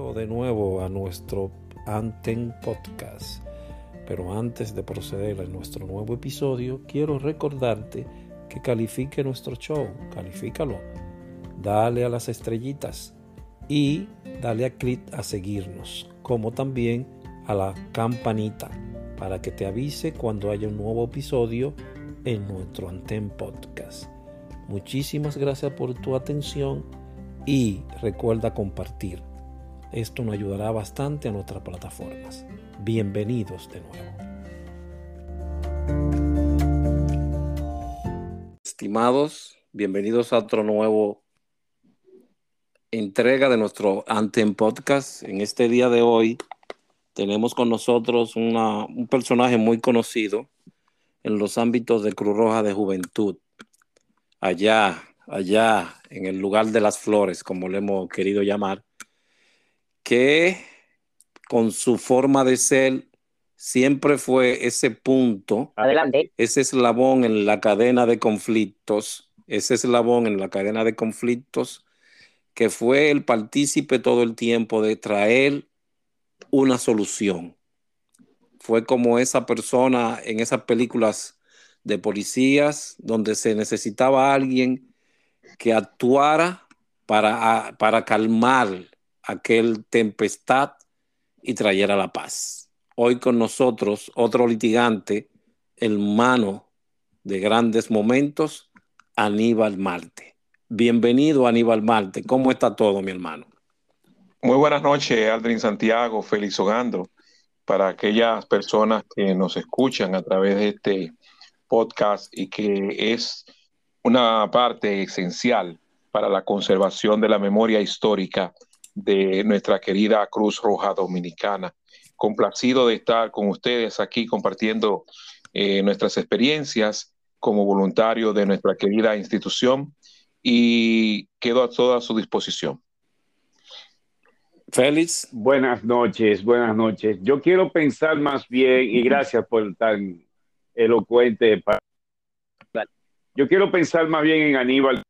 De nuevo a nuestro Anten Podcast. Pero antes de proceder a nuestro nuevo episodio, quiero recordarte que califique nuestro show, califícalo, dale a las estrellitas y dale a clic a seguirnos, como también a la campanita para que te avise cuando haya un nuevo episodio en nuestro Anten Podcast. Muchísimas gracias por tu atención y recuerda compartir. Esto nos ayudará bastante a nuestras plataformas. Bienvenidos de nuevo. Estimados, bienvenidos a otro nuevo entrega de nuestro Anten Podcast. En este día de hoy tenemos con nosotros un personaje muy conocido en los ámbitos de Cruz Roja de Juventud. Allá, allá en el lugar de las flores, como le hemos querido llamar, que con su forma de ser siempre fue ese punto, Adelante. ese eslabón en la cadena de conflictos, ese eslabón en la cadena de conflictos que fue el partícipe todo el tiempo de traer una solución. Fue como esa persona en esas películas de policías donde se necesitaba alguien que actuara para, para calmar aquel tempestad y trayera la paz. Hoy con nosotros otro litigante, hermano de grandes momentos, Aníbal Marte. Bienvenido Aníbal Marte. ¿Cómo está todo, mi hermano? Muy buenas noches, Aldrin Santiago, Félix Ogando, para aquellas personas que nos escuchan a través de este podcast y que es una parte esencial para la conservación de la memoria histórica de nuestra querida Cruz Roja Dominicana. Complacido de estar con ustedes aquí compartiendo eh, nuestras experiencias como voluntario de nuestra querida institución y quedo a toda su disposición. Félix. Buenas noches, buenas noches. Yo quiero pensar más bien, y gracias por tan elocuente. Yo quiero pensar más bien en Aníbal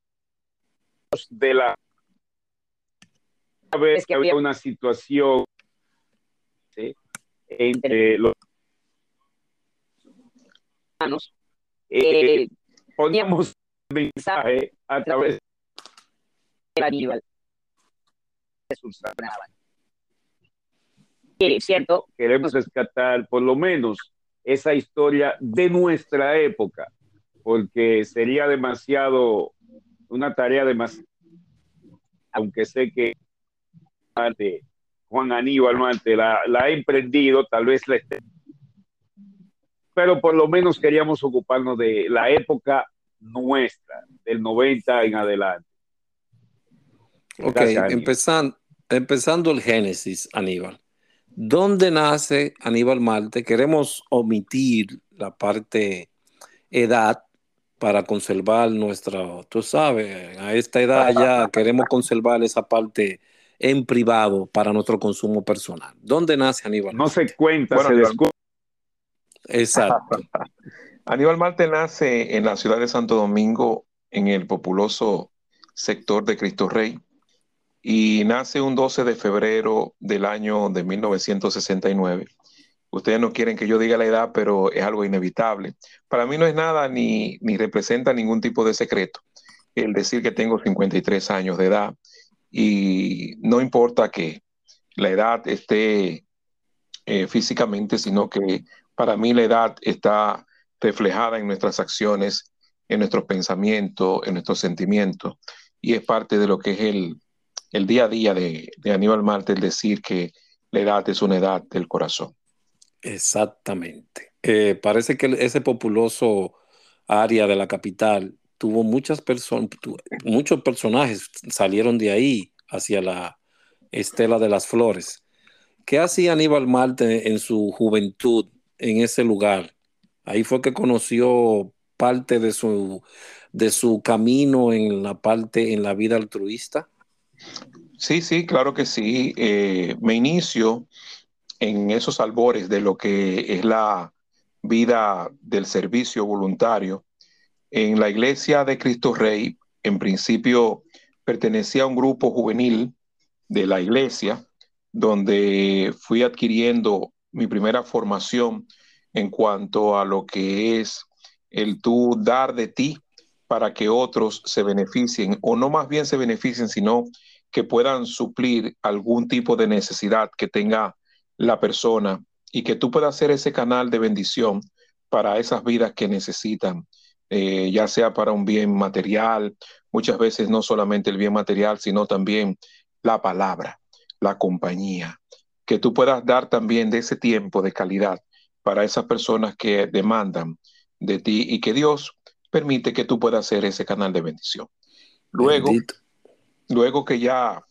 de la vez es que había una situación ¿sí? entre los manos. Eh, poníamos mensaje a través de Aníbal. Cierto. Queremos rescatar por lo menos esa historia de nuestra época, porque sería demasiado, una tarea demasiado, aunque sé que Juan Aníbal Marte la, la ha emprendido, tal vez la esté, pero por lo menos queríamos ocuparnos de la época nuestra, del 90 en adelante. Ok, empezando, empezando el génesis, Aníbal. ¿Dónde nace Aníbal Marte? Queremos omitir la parte edad para conservar nuestra, tú sabes, a esta edad ya queremos conservar esa parte en privado para nuestro consumo personal. ¿Dónde nace Aníbal? No se cuenta, bueno, se descubre. Exacto. Aníbal Marte nace en la ciudad de Santo Domingo, en el populoso sector de Cristo Rey, y nace un 12 de febrero del año de 1969. Ustedes no quieren que yo diga la edad, pero es algo inevitable. Para mí no es nada ni, ni representa ningún tipo de secreto el decir que tengo 53 años de edad y no importa que la edad esté eh, físicamente, sino que para mí la edad está reflejada en nuestras acciones, en nuestros pensamientos, en nuestros sentimientos, y es parte de lo que es el, el día a día de, de Aníbal Marte, el decir que la edad es una edad del corazón. Exactamente. Eh, parece que ese populoso área de la capital tuvo muchas personas, muchos personajes salieron de ahí hacia la estela de las flores. ¿Qué hacía Aníbal Marte en su juventud en ese lugar? Ahí fue que conoció parte de su, de su camino en la parte, en la vida altruista. Sí, sí, claro que sí. Eh, me inicio en esos albores de lo que es la vida del servicio voluntario. En la iglesia de Cristo Rey, en principio pertenecía a un grupo juvenil de la iglesia, donde fui adquiriendo mi primera formación en cuanto a lo que es el tú dar de ti para que otros se beneficien, o no más bien se beneficien, sino que puedan suplir algún tipo de necesidad que tenga la persona y que tú puedas ser ese canal de bendición para esas vidas que necesitan, eh, ya sea para un bien material, muchas veces no solamente el bien material, sino también la palabra, la compañía, que tú puedas dar también de ese tiempo de calidad para esas personas que demandan de ti y que Dios permite que tú puedas ser ese canal de bendición. Luego, luego que ya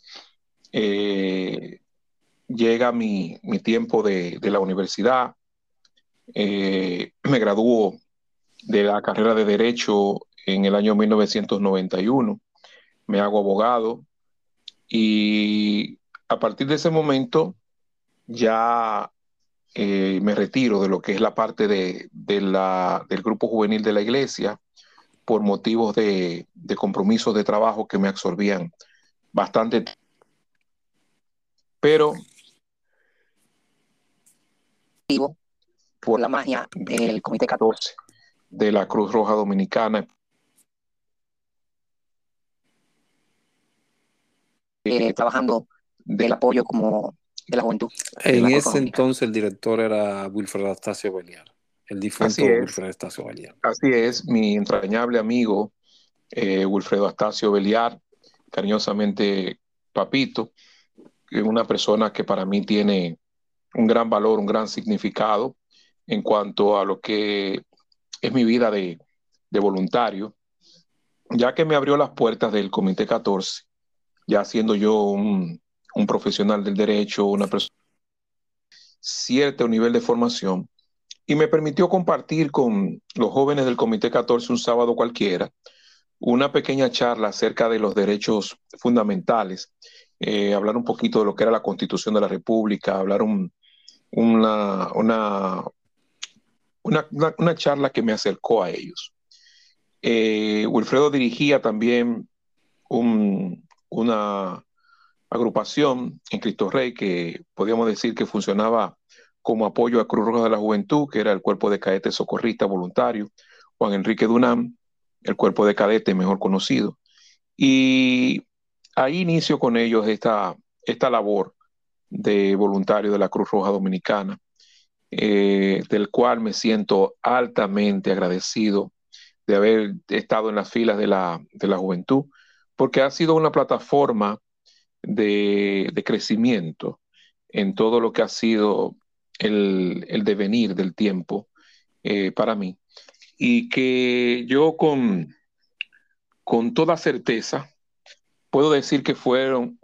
eh, llega mi, tiempo de, la universidad, eh, me graduó de la carrera de Derecho en el año 1991, me hago abogado y a partir de ese momento ya eh, me retiro de lo que es la parte de, la, del grupo juvenil de la iglesia por motivos de, de compromisos de trabajo que me absorbían bastante. Pero por la magia del Comité 14 de la Cruz Roja Dominicana. Eh, trabajando del apoyo como de la juventud. En ese entonces el director era Wilfredo Astacio Beliar, el difunto Wilfredo Astacio Beliar. Así es, mi entrañable amigo eh, Wilfredo Astacio Beliar, cariñosamente Papito, una persona que para mí tiene un gran valor, un gran significado en cuanto a lo que es mi vida de, voluntario, ya que me abrió las puertas del Comité 14, ya siendo yo un, profesional del derecho, una persona cierto nivel de formación, y me permitió compartir con los jóvenes del Comité 14 un sábado cualquiera una pequeña charla acerca de los derechos fundamentales, eh, hablar un poquito de lo que era la Constitución de la República, hablar un, una, una, una, charla que me acercó a ellos. Eh, Wilfredo dirigía también una agrupación en Cristo Rey que podríamos decir que funcionaba como apoyo a Cruz Roja de la Juventud, que era el cuerpo de cadetes socorrista voluntario, Juan Enrique Dunam, el cuerpo de cadetes mejor conocido. Y ahí inicio con ellos esta, esta labor de voluntario de la Cruz Roja Dominicana, eh, del cual me siento altamente agradecido de haber estado en las filas de la, juventud, porque ha sido una plataforma de, crecimiento en todo lo que ha sido el, devenir del tiempo eh, para mí. Y que yo con, con toda certeza puedo decir que fueron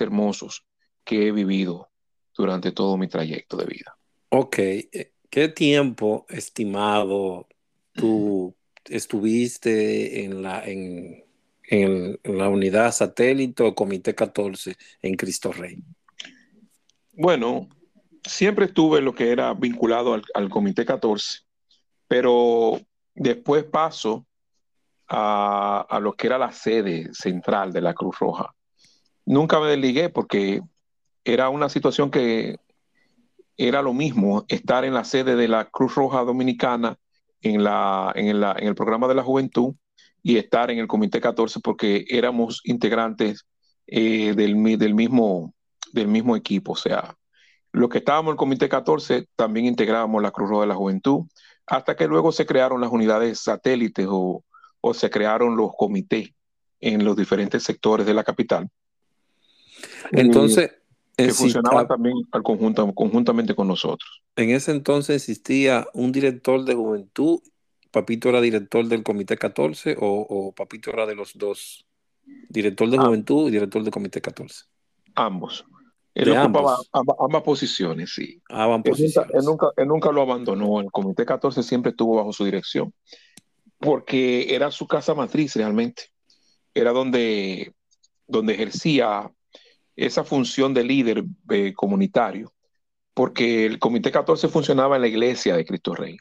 hermosos que he vivido durante todo mi trayecto de vida. Ok, eh, ¿qué tiempo estimado tú estuviste en la, en, la unidad satélite o Comité 14 en Cristo Rey? Bueno, siempre estuve lo que era vinculado al, Comité 14, pero después paso a, a, lo que era la sede central de la Cruz Roja nunca me desligué porque era una situación que era lo mismo estar en la sede de la Cruz Roja Dominicana en, la, en, el programa de la juventud y estar en el Comité 14 porque éramos integrantes eh, del, del, mismo, del mismo equipo. O sea, los que estábamos en el Comité 14 también integrábamos la Cruz Roja de la Juventud, hasta que luego se crearon las unidades satélites o, o se crearon los comités en los diferentes sectores de la capital. Entonces, que funcionaba también al conjunto, conjuntamente con nosotros. En ese entonces existía un director de juventud, Papito era director del Comité 14 o, Papito era de los dos, director de ah. juventud y director del Comité 14. Ambos. Él ocupaba ambas, posiciones, sí. Él, nunca, él nunca lo abandonó. El Comité 14 siempre estuvo bajo su dirección, porque era su casa matriz realmente. Era donde, donde ejercía esa función de líder eh, comunitario, porque el Comité 14 funcionaba en la iglesia de Cristo Rey.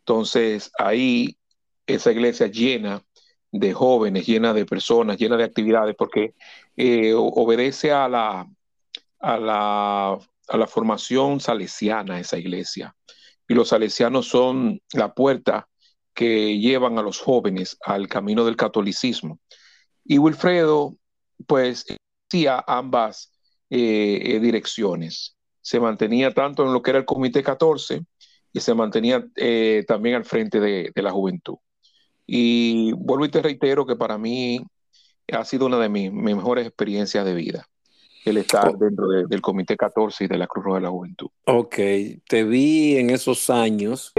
Entonces, ahí esa iglesia llena de jóvenes, llena de personas, llena de actividades, porque eh, obedece a la, a la, a la formación salesiana, esa iglesia. Y los salesianos son la puerta que llevan a los jóvenes al camino del catolicismo. Y Wilfredo, pues, hacía ambas eh, eh, direcciones. Se mantenía tanto en lo que era el Comité 14 y se mantenía eh, también al frente de, la juventud. Y vuelvo y te reitero que para mí ha sido una de mis, mejores experiencias de vida, el estar oh. dentro del Comité 14 y de la Cruz Roja de la Juventud. Ok, te vi en esos años.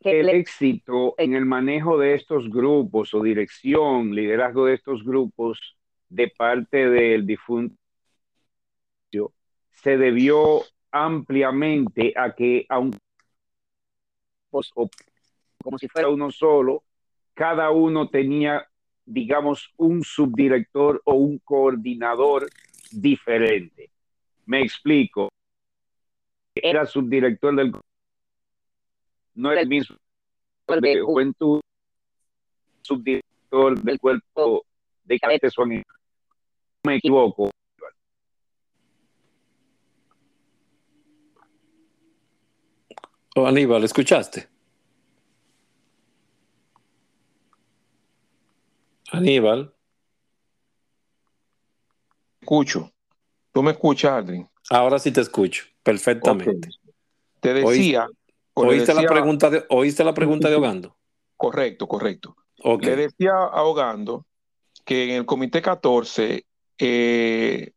El éxito en el manejo de estos grupos o dirección, liderazgo de estos grupos de parte del difunto se debió ampliamente a que, aunque como si fuera uno solo, cada uno tenía, digamos, un subdirector o un coordinador diferente. Me explico. Era subdirector del no era el mismo de juventud, subdirector del cuerpo de cadetes me equivoco. Oh, Aníbal, ¿escuchaste? Aníbal. Escucho. ¿Tú me escuchas, Adri? Ahora sí te escucho, perfectamente. Te decía... ¿Oíste, la pregunta de, ¿Oíste la pregunta de Ahogando? Correcto, correcto. Le decía Ahogando que en el Comité 14 eh,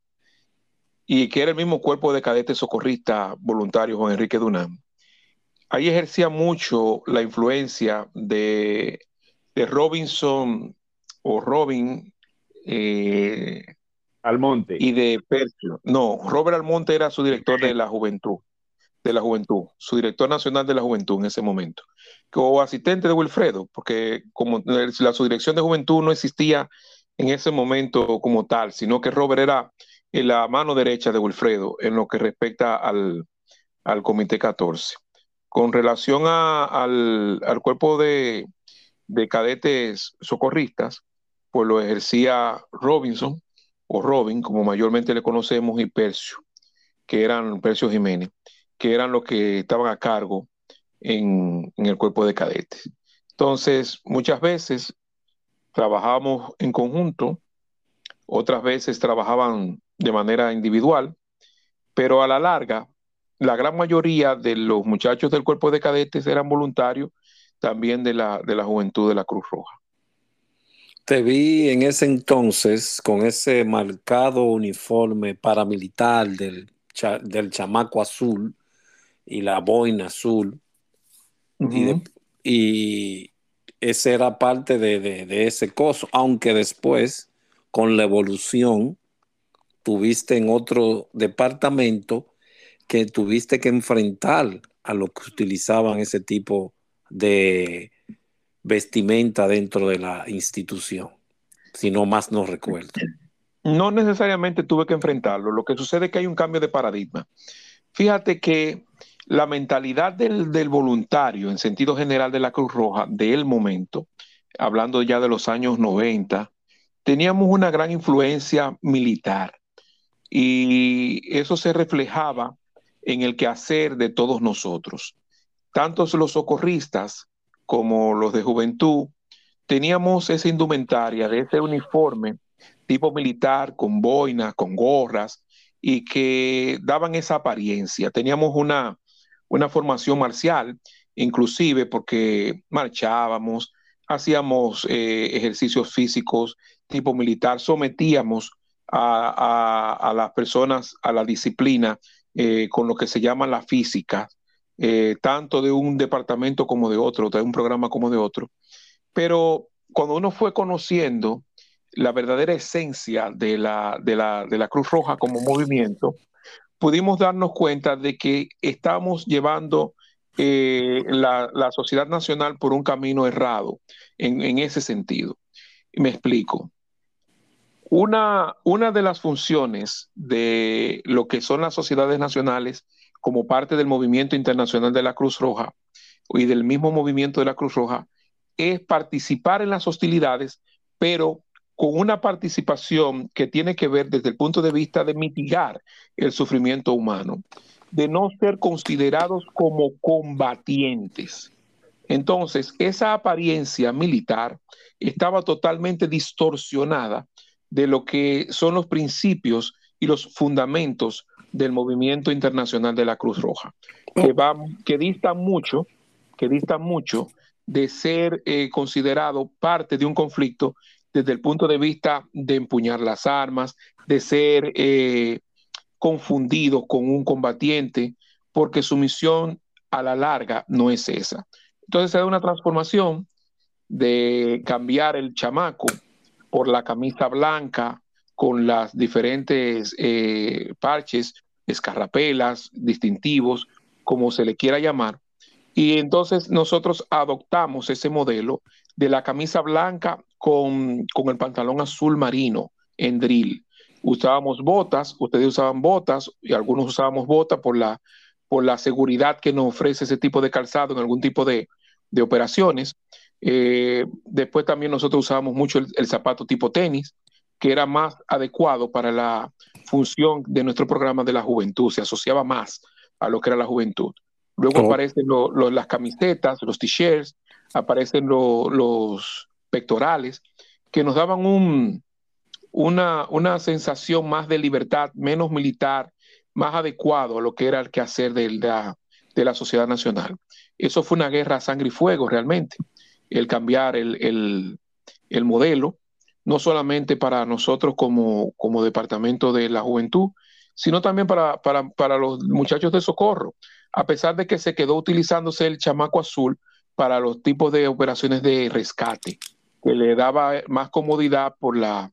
y que era el mismo cuerpo de cadetes socorristas voluntarios, Juan Enrique Dunán. Ahí ejercía mucho la influencia de, Robinson o Robin eh, Almonte y de Percio. No, Robert Almonte era su director de la juventud, de la juventud, su director nacional de la juventud en ese momento, o asistente de Wilfredo, porque como la su dirección de juventud no existía en ese momento como tal, sino que Robert era la mano derecha de Wilfredo en lo que respecta al, Comité 14. Con relación al, cuerpo de, cadetes socorristas, pues lo ejercía Robinson, o Robin, como mayormente le conocemos, y Percio, que eran Percio Jiménez, que eran los que estaban a cargo en, en el cuerpo de cadetes. Entonces, muchas veces trabajábamos en conjunto, otras veces trabajaban de manera individual, pero a la larga, la gran mayoría de los muchachos del cuerpo de cadetes eran voluntarios también de la, de la juventud de la Cruz Roja. Te vi en ese entonces con ese marcado uniforme paramilitar del, del chamaco azul y la boina azul. y, ese era parte de, ese coso, aunque después, con la evolución, tuviste en otro departamento que tuviste que enfrentar a los que utilizaban ese tipo de vestimenta dentro de la institución, si no más no recuerdo. No necesariamente tuve que enfrentarlo, lo que sucede es que hay un cambio de paradigma. Fíjate que la mentalidad del, voluntario en sentido general de la Cruz Roja del momento, hablando ya de los años 90, teníamos una gran influencia militar y eso se reflejaba en el quehacer de todos nosotros. Tanto los socorristas como los de juventud teníamos esa indumentaria de ese uniforme tipo militar con boinas, con gorras y que daban esa apariencia. Teníamos una, una formación marcial, inclusive porque marchábamos, hacíamos eh, ejercicios físicos tipo militar, sometíamos a, las personas a la disciplina eh, con lo que se llama la física, eh, tanto de un departamento como de otro, de un programa como de otro. Pero cuando uno fue conociendo la verdadera esencia de la, de la, de la Cruz Roja como movimiento, pudimos darnos cuenta de que estamos llevando eh, la, sociedad nacional por un camino errado en, ese sentido. me explico. Una, una de las funciones de lo que son las sociedades nacionales como parte del movimiento internacional de la Cruz Roja y del mismo movimiento de la Cruz Roja es participar en las hostilidades, pero con una participación que tiene que ver desde el punto de vista de mitigar el sufrimiento humano, de no ser considerados como combatientes. Entonces, esa apariencia militar estaba totalmente distorsionada de lo que son los principios y los fundamentos del movimiento internacional de la Cruz Roja, que, va, que distan mucho, que distan mucho de ser eh, considerado parte de un conflicto desde el punto de vista de empuñar las armas, de ser eh, confundido con un combatiente, porque su misión a la larga no es esa. Entonces se da una transformación de cambiar el chamaco por la camisa blanca con las diferentes eh, parches, escarrapelas, distintivos, como se le quiera llamar. Y entonces nosotros adoptamos ese modelo de la camisa blanca con, el pantalón azul marino en drill. Usábamos botas, ustedes usaban botas y algunos usábamos botas por la, por la seguridad que nos ofrece ese tipo de calzado en algún tipo de, operaciones. Eh, después también nosotros usábamos mucho el, zapato tipo tenis, que era más adecuado para la función de nuestro programa de la juventud, se asociaba más a lo que era la juventud. Luego aparecen las camisetas, los t-shirts, aparecen los pectorales, que nos daban un, una, una, sensación más de libertad, menos militar, más adecuado a lo que era el quehacer de la, de la sociedad nacional. Eso fue una guerra a sangre y fuego realmente, el cambiar el, el, modelo, no solamente para nosotros como, como departamento de la juventud, sino también para, para, para los muchachos de socorro, a pesar de que se quedó utilizándose el chamaco azul para los tipos de operaciones de rescate que le daba más comodidad por la,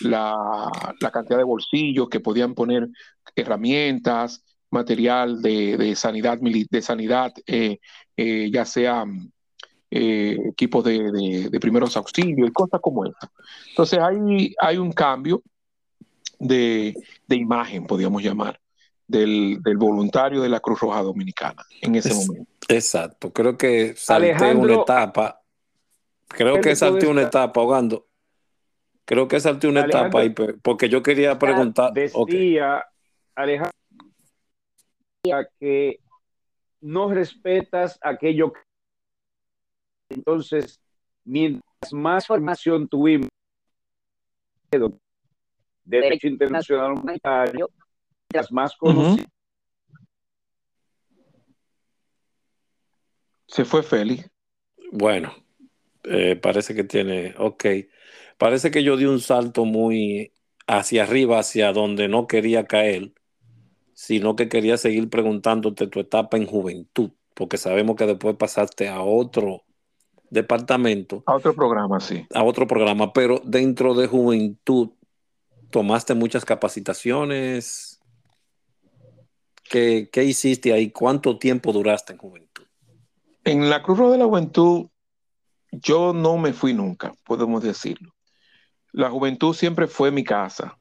la, cantidad de bolsillos que podían poner herramientas, material de, sanidad, de sanidad eh, eh, ya sea eh, equipos de, primeros auxilios y cosas como esa. Entonces hay, hay un cambio de, imagen, podríamos llamar, del, voluntario de la Cruz Roja Dominicana en ese momento. Exacto, creo que salté una etapa Creo que salté una etapa ahogando. Creo que salté una etapa ahí, porque yo quería preguntar. Decía Alejandro que no respetas aquello que. Entonces, mientras más formación tuvimos de derecho internacional humanitario, las más conocidas. Se fue Félix. Bueno, eh, parece que tiene, ok, parece que yo di un salto muy hacia arriba, hacia donde no quería caer, sino que quería seguir preguntándote tu etapa en juventud, porque sabemos que después pasaste a otro departamento. A otro programa, sí. A otro programa, pero dentro de juventud, ¿tomaste muchas capacitaciones? ¿Qué, qué hiciste ahí? ¿Cuánto tiempo duraste en juventud? En la Cruz Roja de la Juventud yo no me fui nunca, podemos decirlo. La juventud siempre fue mi casa,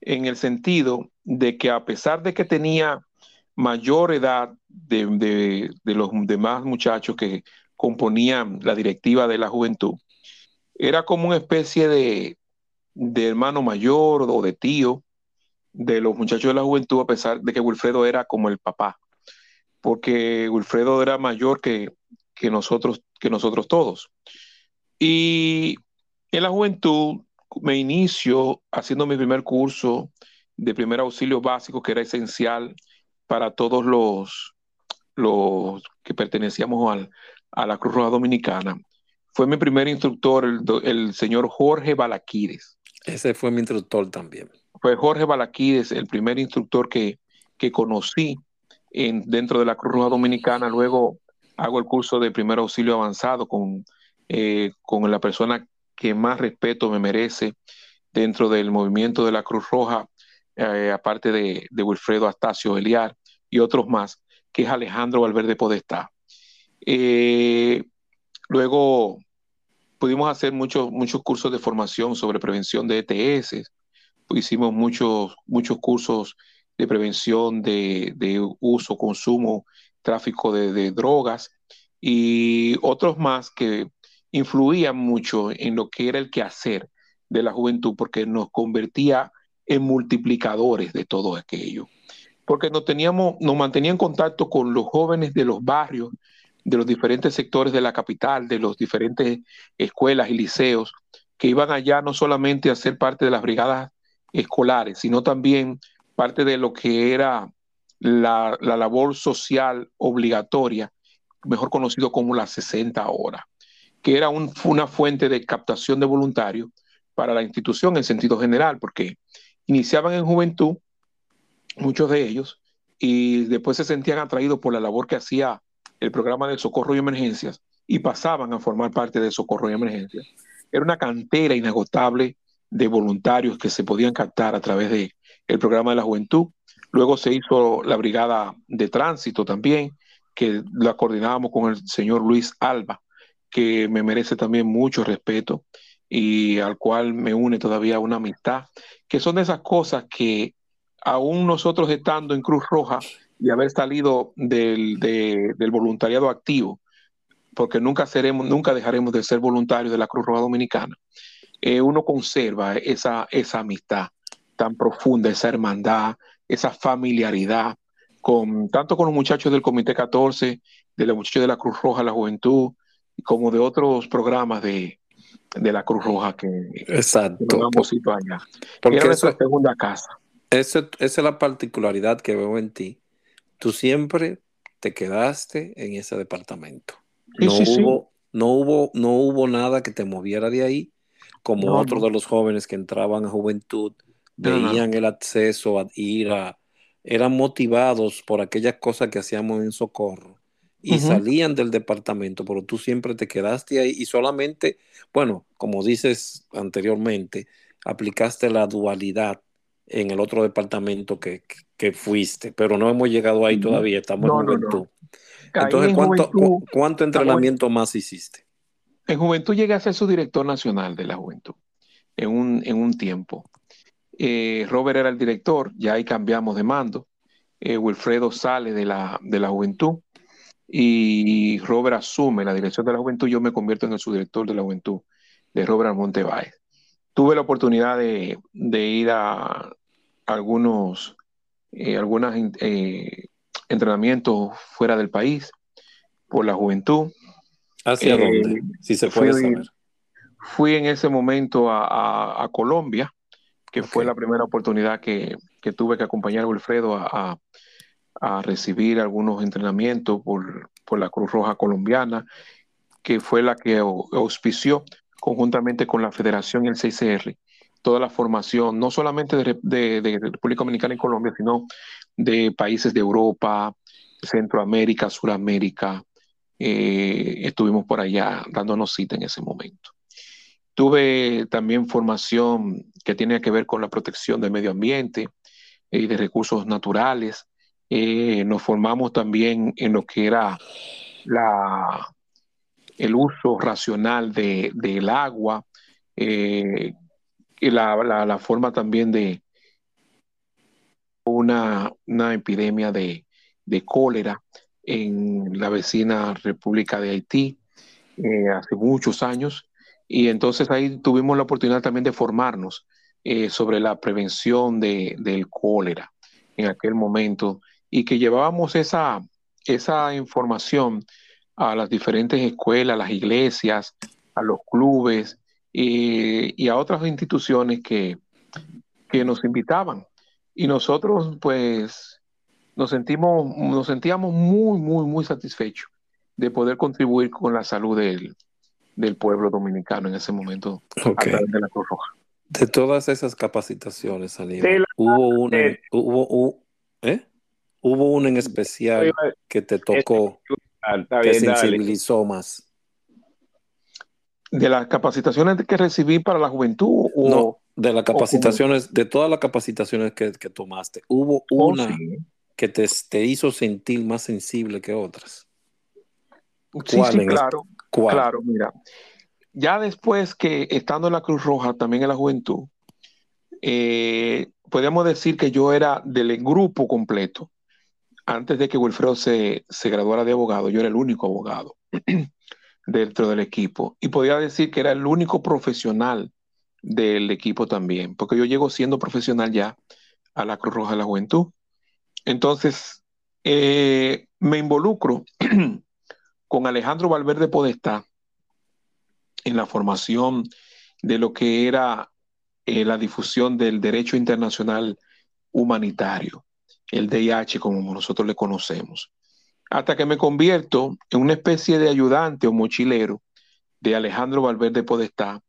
en el sentido de que a pesar de que tenía mayor edad de, los demás muchachos que componían la directiva de la juventud, era como una especie de, de hermano mayor o de tío de los muchachos de la juventud, a pesar de que Wilfredo era como el papá, porque Wilfredo era mayor que, que nosotros, que nosotros todos. Y en la juventud me inicio haciendo mi primer curso de primer auxilio básico, que era esencial para todos los, los que pertenecíamos al, a la Cruz Roja Dominicana. Fue mi primer instructor, el, señor Jorge Balaquides. Ese fue mi instructor también. Fue Jorge Balaquides, el primer instructor que, que conocí en, dentro de la Cruz Roja Dominicana. Luego hago el curso de primer auxilio avanzado con, eh, con la persona que más respeto me merece dentro del movimiento de la Cruz Roja, eh, aparte de, Wilfredo Astacio Eliar y otros más, que es Alejandro Valverde Podestá. Eh, luego pudimos hacer muchos, muchos cursos de formación sobre prevención de ETS, hicimos muchos, muchos cursos de prevención de, de uso, consumo tráfico de, drogas y otros más que influían mucho en lo que era el quehacer de la juventud porque nos convertía en multiplicadores de todo aquello. Porque nos, teníamos, nos mantenía en contacto con los jóvenes de los barrios, de los diferentes sectores de la capital, de los diferentes escuelas y liceos, que iban allá no solamente a ser parte de las brigadas escolares, sino también parte de lo que era la, la labor social obligatoria, mejor conocido como las 60 horas, que era un, una fuente de captación de voluntarios para la institución en sentido general, porque iniciaban en juventud, muchos de ellos, y después se sentían atraídos por la labor que hacía el programa de socorro y emergencias y pasaban a formar parte de socorro y emergencias. Era una cantera inagotable de voluntarios que se podían captar a través del el programa de la juventud. Luego se hizo la brigada de tránsito también, que la coordinábamos con el señor Luis Alba, que me merece también mucho respeto y al cual me une todavía una amistad, que son de esas cosas que aún nosotros estando en Cruz Roja y haber salido del, voluntariado activo, porque nunca dejaremos de ser voluntarios de la Cruz Roja Dominicana, eh, uno conserva esa amistad tan profunda, esa hermandad, esa familiaridad, con, tanto con los muchachos del Comité 14, de los muchachos de la Cruz Roja, la Juventud, como de otros programas de, de la Cruz Roja que, Exacto. que hemos ido allá. Porque Era eso- nuestra segunda casa. Ese- esa es la particularidad que veo en ti. Tú siempre te quedaste en ese departamento. Sí, No sí, sí. hubo, no hubo, no hubo nada que te moviera de ahí, como No, otros no. de los jóvenes que entraban a juventud. Veían el acceso a ir a, eran motivados por aquellas cosas que hacíamos en Socorro y salían del departamento, pero tú siempre te quedaste ahí y solamente, bueno, como dices anteriormente, aplicaste la dualidad en el otro departamento que, que- que fuiste, pero no hemos llegado ahí todavía, estamos No, en no, no. juventud. Entonces, en ¿cuánto, juventud, cuánto entrenamiento más hiciste? en juventud llegué a ser su director nacional de la juventud en un, en un tiempo. Eh, Robert era el director, ya ahí cambiamos de mando. Eh, Wilfredo sale de la, de la juventud y Robert asume la dirección de la juventud. Yo me convierto en el subdirector de la juventud de Robert Almonte Báez. Tuve la oportunidad de, de ir a algunos eh, algunos eh, entrenamientos fuera del país por la juventud. ¿Hacia dónde? Si se puede fui- saber. Fui en ese momento a, a- a Colombia, que fue la primera oportunidad que, que tuve que acompañar a Wilfredo a, a- a recibir algunos entrenamientos por, por la Cruz Roja Colombiana, que fue la que au- auspició conjuntamente con la Federación y el CICR toda la formación, no solamente de, de- de República Dominicana y Colombia, sino de países de Europa, Centroamérica, Suramérica. Eh, estuvimos por allá dándonos cita en ese momento. Tuve también formación que tiene que ver con la protección del medio ambiente y de recursos naturales. Eh, nos formamos también en lo que era la, el uso racional de, del agua eh, y la, la- forma también de una, una epidemia de, de cólera en la vecina República de Haití eh, hace muchos años. Y entonces ahí tuvimos la oportunidad también de formarnos eh, sobre la prevención de, del cólera en aquel momento y que llevábamos esa, esa información a las diferentes escuelas, a las iglesias, a los clubes y, y a otras instituciones que, que nos invitaban. Y nosotros pues nos sentimos, nos sentíamos muy, muy, muy satisfechos de poder contribuir con la salud del, del pueblo dominicano en ese momento a través de la Cruz Roja. De todas esas capacitaciones, Aníbal, la- hubo una, hubo, hu- ¿eh? hubo una en especial que te tocó, Está que dale. sensibilizó más. De las capacitaciones que recibí para la juventud, o, No, de las capacitaciones, de todas las capacitaciones que, que tomaste, hubo o una sí. que te, te hizo sentir más sensible que otras. Sí, ¿Cuál sí, en claro, ¿Cuál? claro, mira. Ya después que estando en la Cruz Roja, también en la juventud, eh, decir que yo era del grupo completo. Antes de que Wilfredo se, se graduara de abogado, yo era el único abogado dentro del equipo. Y podía decir que era el único profesional del equipo también, porque yo llego siendo profesional ya a la Cruz Roja de la Juventud. Entonces, eh, me involucro con Alejandro Valverde Podestá en la formación de lo que era eh, la difusión del derecho internacional humanitario, el DIH como nosotros le conocemos, hasta que me convierto en una especie de ayudante o mochilero de Alejandro Valverde Podestá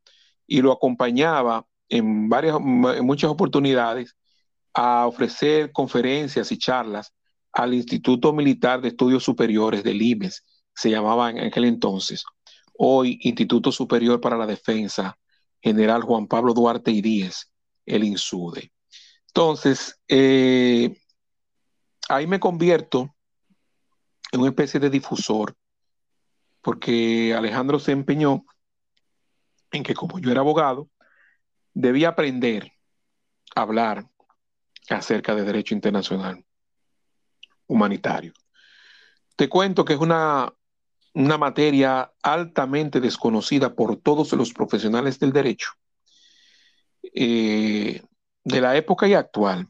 y lo acompañaba en varias, en muchas oportunidades a ofrecer conferencias y charlas al Instituto Militar de Estudios Superiores del IMES, se llamaba en aquel entonces, hoy Instituto Superior para la Defensa, General Juan Pablo Duarte y Díez, el INSUDE. Entonces, eh, ahí me convierto en una especie de difusor, porque Alejandro se empeñó en que como yo era abogado, debía aprender a hablar acerca de derecho internacional humanitario. Te cuento que es una, una materia altamente desconocida por todos los profesionales del derecho eh, de la época y actual,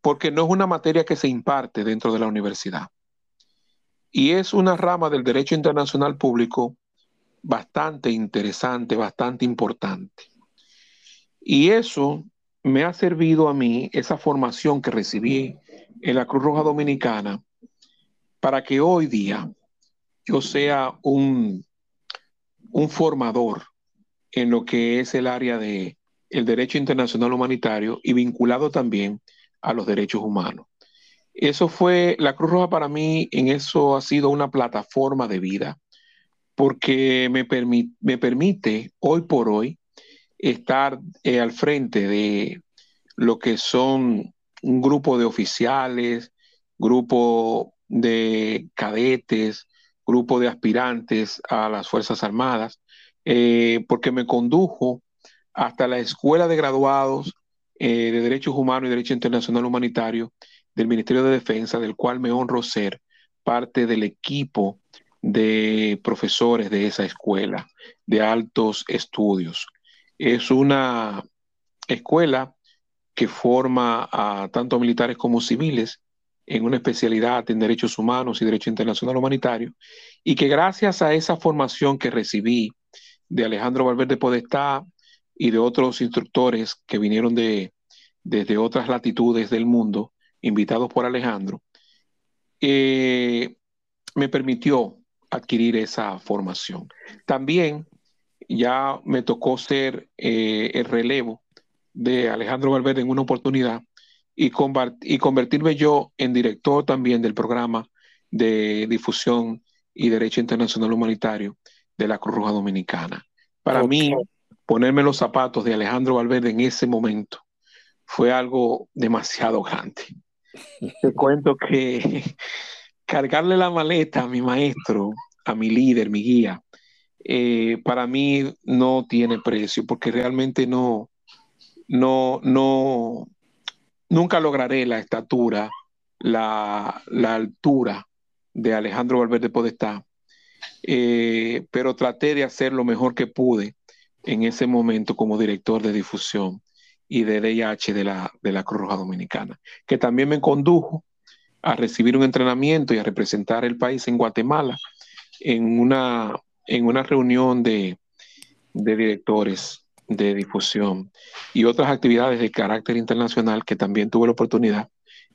porque no es una materia que se imparte dentro de la universidad. Y es una rama del derecho internacional público bastante interesante, bastante importante. Y eso me ha servido a mí, esa formación que recibí en la Cruz Roja Dominicana, para que hoy día yo sea un, un formador en lo que es el área de derecho internacional humanitario y vinculado también a los derechos humanos. Eso fue, la Cruz Roja para mí en eso ha sido una plataforma de vida, porque me, me permite hoy por hoy estar eh, al frente de lo que son un grupo de oficiales, grupo de cadetes, grupo de aspirantes a las Fuerzas Armadas, eh, porque me condujo hasta la Escuela de Graduados eh, de Derechos Humanos y Derecho Internacional Humanitario del Ministerio de Defensa, del cual me honro ser parte del equipo de profesores de esa escuela de altos estudios. Es una escuela que forma a tanto militares como civiles en una especialidad en derechos humanos y derecho internacional humanitario, y que gracias a esa formación que recibí de Alejandro Valverde Podestá y de otros instructores que vinieron de, desde otras latitudes del mundo, invitados por Alejandro, eh, me permitió adquirir esa formación. También ya me tocó ser eh, el relevo de Alejandro Valverde en una oportunidad y, convertirme yo en director también del programa de difusión y derecho internacional humanitario de la Cruz Roja Dominicana. Para mí, ponerme los zapatos de Alejandro Valverde en ese momento fue algo demasiado grande. Te cuento que cargarle la maleta a mi maestro, a mi líder, mi guía, eh, para mí no tiene precio, porque realmente no, no, no, nunca lograré la estatura, la, altura de Alejandro Valverde Podestá, eh, pero traté de hacer lo mejor que pude en ese momento como director de difusión y de DIH de la, Cruz Roja Dominicana, que también me condujo a recibir un entrenamiento y a representar el país en Guatemala en una, en una reunión de directores de difusión y otras actividades de carácter internacional que también tuve la oportunidad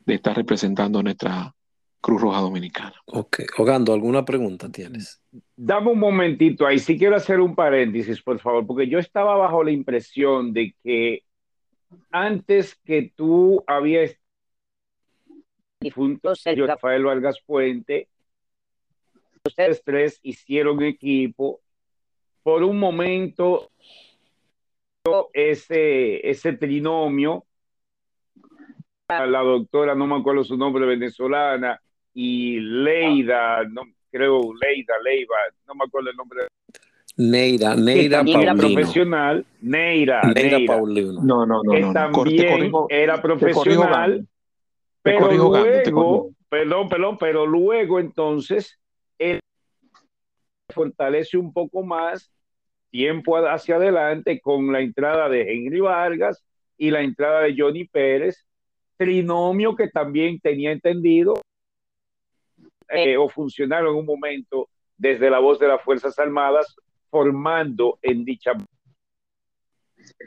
de estar representando a nuestra Cruz Roja Dominicana. Ok, Ogando, ¿alguna pregunta tienes? Dame un momentito ahí, sí quiero hacer un paréntesis, por favor, porque yo estaba bajo la impresión de que antes que tú habías difunto señor Rafael Vargas Puente, ustedes tres hicieron equipo. Por un momento, ese, ese trinomio, la doctora, no me acuerdo su nombre, venezolana, y Leida, no creo Leida, Leiva, no me acuerdo el nombre. Neira, Neira Paulino. profesional, Neira, Neira, Paulino. No, no, no. Que también era profesional, pero luego, perdón, perdón, pero luego entonces él fortalece un poco más tiempo hacia adelante con la entrada de Henry Vargas y la entrada de Johnny Pérez, trinomio que también tenía entendido eh, o funcionaron en un momento desde la voz de las Fuerzas Armadas formando en dicha.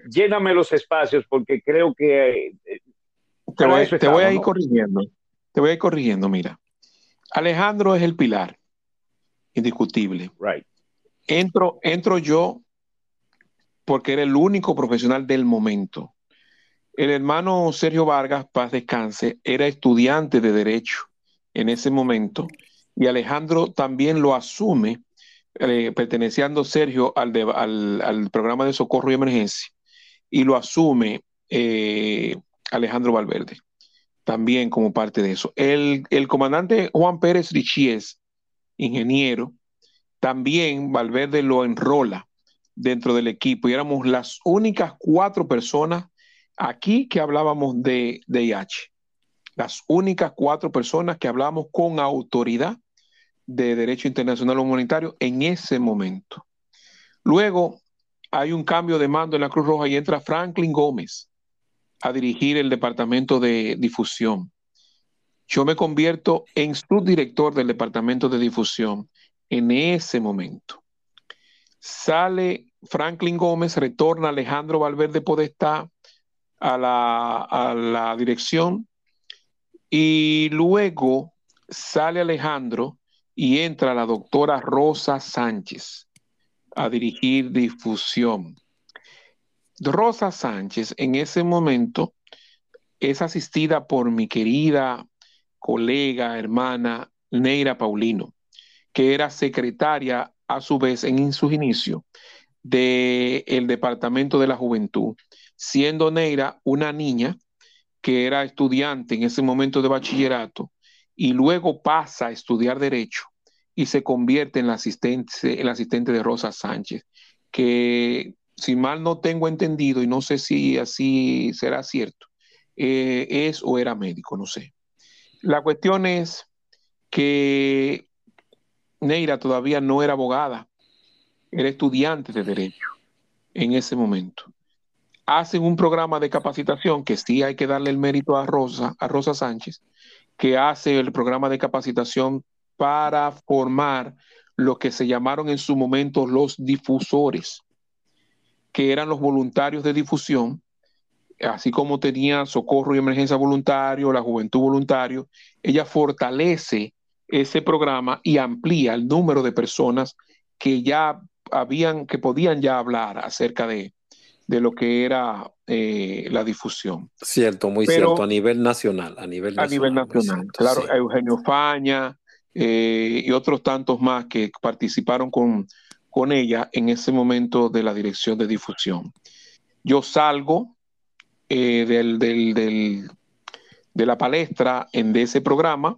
Lléname los espacios porque creo que... Eh, te voy, te voy a ir corrigiendo. Te voy a ir corrigiendo, mira. Alejandro es el pilar, indiscutible. Right. Entro, entro yo porque era el único profesional del momento. El hermano Sergio Vargas, paz descanse, era estudiante de Derecho en ese momento y Alejandro también lo asume, eh, perteneciendo Sergio al, programa de socorro y emergencia, y lo asume eh, Alejandro Valverde, también como parte de eso. El, el comandante Juan Pérez Richies, ingeniero, también Valverde lo enrola dentro del equipo y éramos las únicas cuatro personas aquí que hablábamos de, de IH. Las únicas cuatro personas que hablábamos con autoridad de Derecho Internacional Humanitario en ese momento. Luego hay un cambio de mando en la Cruz Roja y entra Franklin Gómez a dirigir el departamento de difusión. Yo me convierto en subdirector del departamento de difusión en ese momento. Sale Franklin Gómez, retorna Alejandro Valverde Podestá a la, a la dirección y luego sale Alejandro y entra la doctora Rosa Sánchez a dirigir difusión. Rosa Sánchez en ese momento es asistida por mi querida colega, hermana Neira Paulino, que era secretaria a su vez en sus inicios del Departamento de la Juventud, siendo Neira una niña que era estudiante en ese momento de bachillerato y luego pasa a estudiar derecho y se convierte en la asistente, el asistente de Rosa Sánchez, que si mal no tengo entendido y no sé si así será cierto, eh, es o era médico, no sé. La cuestión es que Neira todavía no era abogada, era estudiante de derecho en ese momento. Hacen un programa de capacitación que sí hay que darle el mérito a Rosa, a Rosa Sánchez, que hace el programa de capacitación para formar lo que se llamaron en su momento los difusores, que eran los voluntarios de difusión, así como tenía socorro y emergencia voluntario, la juventud voluntario, ella fortalece ese programa y amplía el número de personas que ya habían, que podían ya hablar acerca de, lo que era eh, la difusión. Cierto, muy cierto, a nivel nacional. A nivel nacional, a nivel nacional claro, Eugenio Faña eh, y otros tantos más que participaron con, con ella en ese momento de la dirección de difusión. Yo salgo eh, del, de la palestra en de ese programa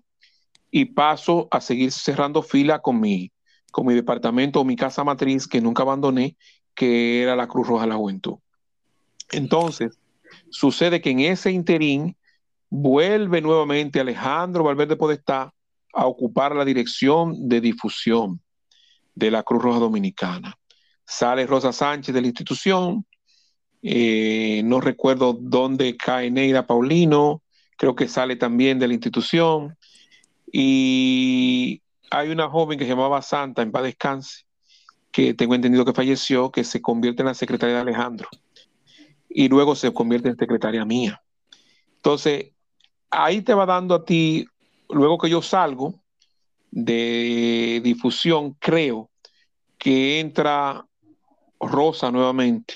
y paso a seguir cerrando fila con mi, con mi departamento o mi casa matriz que nunca abandoné, que era la Cruz Roja de la Juventud. Entonces, sucede que en ese interín vuelve nuevamente Alejandro Valverde Podestá a ocupar la dirección de difusión de la Cruz Roja Dominicana. Sale Rosa Sánchez de la institución, eh, no recuerdo dónde cae Neira Paulino, creo que sale también de la institución. Y hay una joven que se llamaba Santa, en paz descanse, que tengo entendido que falleció, que se convierte en la secretaria de Alejandro. Y luego se convierte en secretaria mía. Entonces, ahí te va dando a ti, luego que yo salgo de difusión, creo que entra Rosa nuevamente.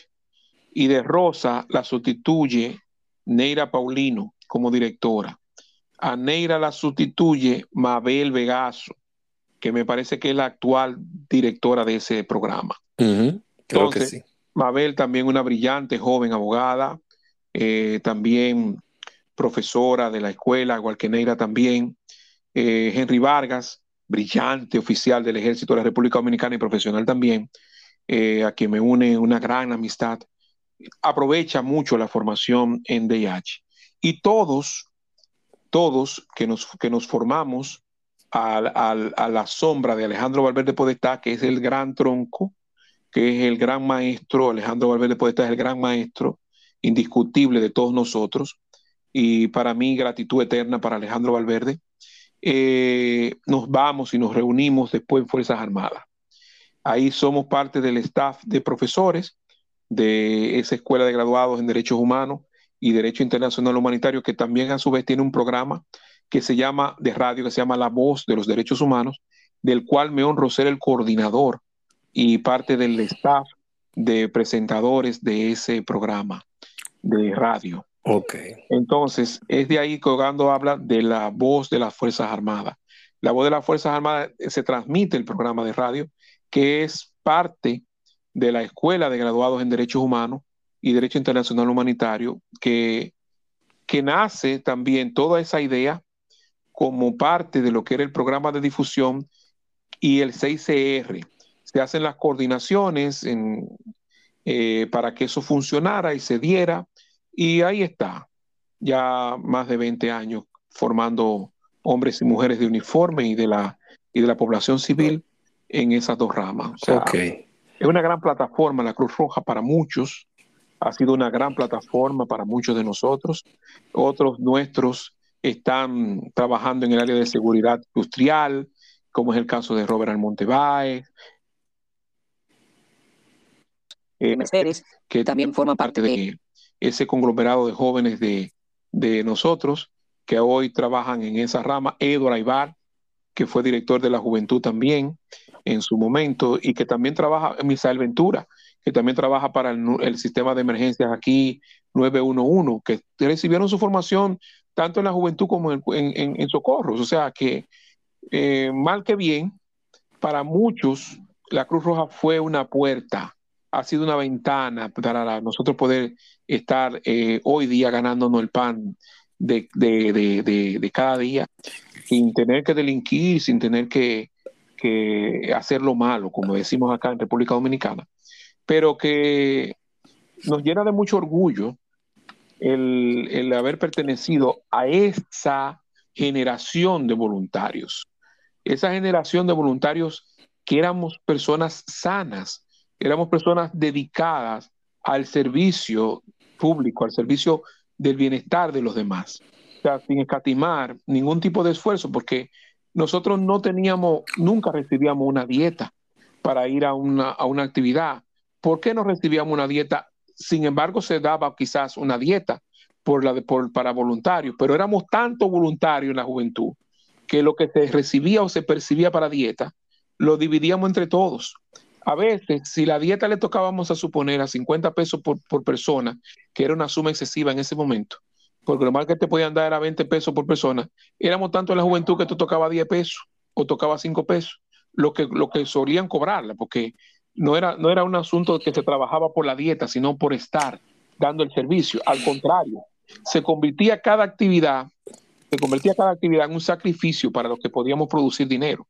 Y de Rosa la sustituye Neira Paulino como directora. A Neira la sustituye Mabel Vegaso, que me parece que es la actual directora de ese programa. Creo que sí. Mabel también una brillante joven abogada, eh, también profesora de la escuela, igual que Neira también. Eh, Henry Vargas, brillante oficial del Ejército de la República Dominicana y profesional también, eh, a quien me une una gran amistad. Aprovecha mucho la formación en DIH. Y todos todos que nos, que nos formamos a, la sombra de Alejandro Valverde Podestá, que es el gran tronco que es el gran maestro, Alejandro Valverde Podestá es el gran maestro indiscutible de todos nosotros, y para mí gratitud eterna para Alejandro Valverde. Eh, nos vamos y nos reunimos después en Fuerzas Armadas. Ahí somos parte del staff de profesores de esa escuela de graduados en Derechos Humanos y Derecho Internacional Humanitario, que también a su vez tiene un programa que se llama de radio, que se llama La Voz de los Derechos Humanos, del cual me honro ser el coordinador y parte del staff de presentadores de ese programa de radio. Ok. Entonces, es de ahí que Ogando habla de la voz de las Fuerzas Armadas. La voz de las Fuerzas Armadas eh, se transmite el programa de radio, que es parte de la Escuela de Graduados en Derechos Humanos y Derecho Internacional Humanitario, que, que nace también toda esa idea como parte de lo que era el programa de difusión y el 6CR. Se hacen las coordinaciones eh, para que eso funcionara y se diera, y ahí está, ya más de 20 años formando hombres y mujeres de uniforme y de la, y de la población civil en esas dos ramas. Es una gran plataforma la Cruz Roja para muchos, ha sido una gran plataforma para muchos de nosotros. Otros nuestros están trabajando en el área de seguridad industrial, como es el caso de Robert Almonte Baez, eh, Mercedes, que también forma parte de ese conglomerado de jóvenes de, de nosotros que hoy trabajan en esa rama. Eduardo Aybar, que fue director de la juventud también en su momento, y que también trabaja, Misael Ventura, que también trabaja para el, sistema de emergencias aquí 911, que recibieron su formación tanto en la juventud como en, en, socorros. O sea que, eh, mal que bien, para muchos, la Cruz Roja fue una puerta, ha sido una ventana para nosotros poder estar eh, hoy día ganándonos el pan de, de, cada día sin tener que delinquir, sin tener que, que hacer lo malo, como decimos acá en República Dominicana, pero que nos llena de mucho orgullo el, el haber pertenecido a esa generación de voluntarios, esa generación de voluntarios que éramos personas sanas, éramos personas dedicadas al servicio público, al servicio del bienestar de los demás sin escatimar ningún tipo de esfuerzo, porque nosotros no teníamos, nunca recibíamos una dieta para ir a una, a una actividad. ¿Por qué no recibíamos una dieta? Sin embargo, se daba quizás una dieta para voluntarios, pero éramos tanto voluntarios en la juventud que lo que se recibía o se percibía para dieta lo dividíamos entre todos. A veces, si la dieta le tocábamos a suponer a 50 pesos por, por persona, que era una suma excesiva en ese momento, porque lo más que te podían dar era 20 pesos por persona. Éramos tanto en la juventud que tú tocaba 10 pesos o tocaba 5 pesos, lo que, lo que solían cobrarla, porque no era, no era un asunto que se trabajaba por la dieta, sino por estar dando el servicio. Al contrario, se convertía cada actividad, se convertía cada actividad en un sacrificio para los que podíamos producir dinero.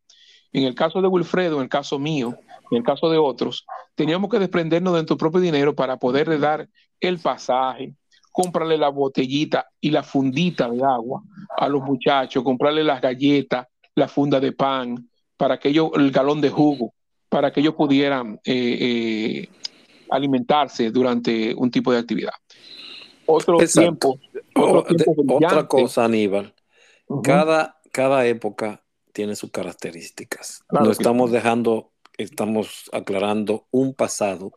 En el caso de Wilfredo, en el caso mío, en el caso de otros, teníamos que desprendernos de nuestro propio dinero para poderle dar el pasaje, comprarle la botellita y la fundita de agua a los muchachos, comprarle las galletas, la funda de pan, para que el galón de jugo, para que ellos pudieran eh, eh, alimentarse durante un tipo de actividad. Otro tiempo, otra cosa, Aníbal. cada, cada época tiene sus características. no estamos dejando, estamos aclarando un pasado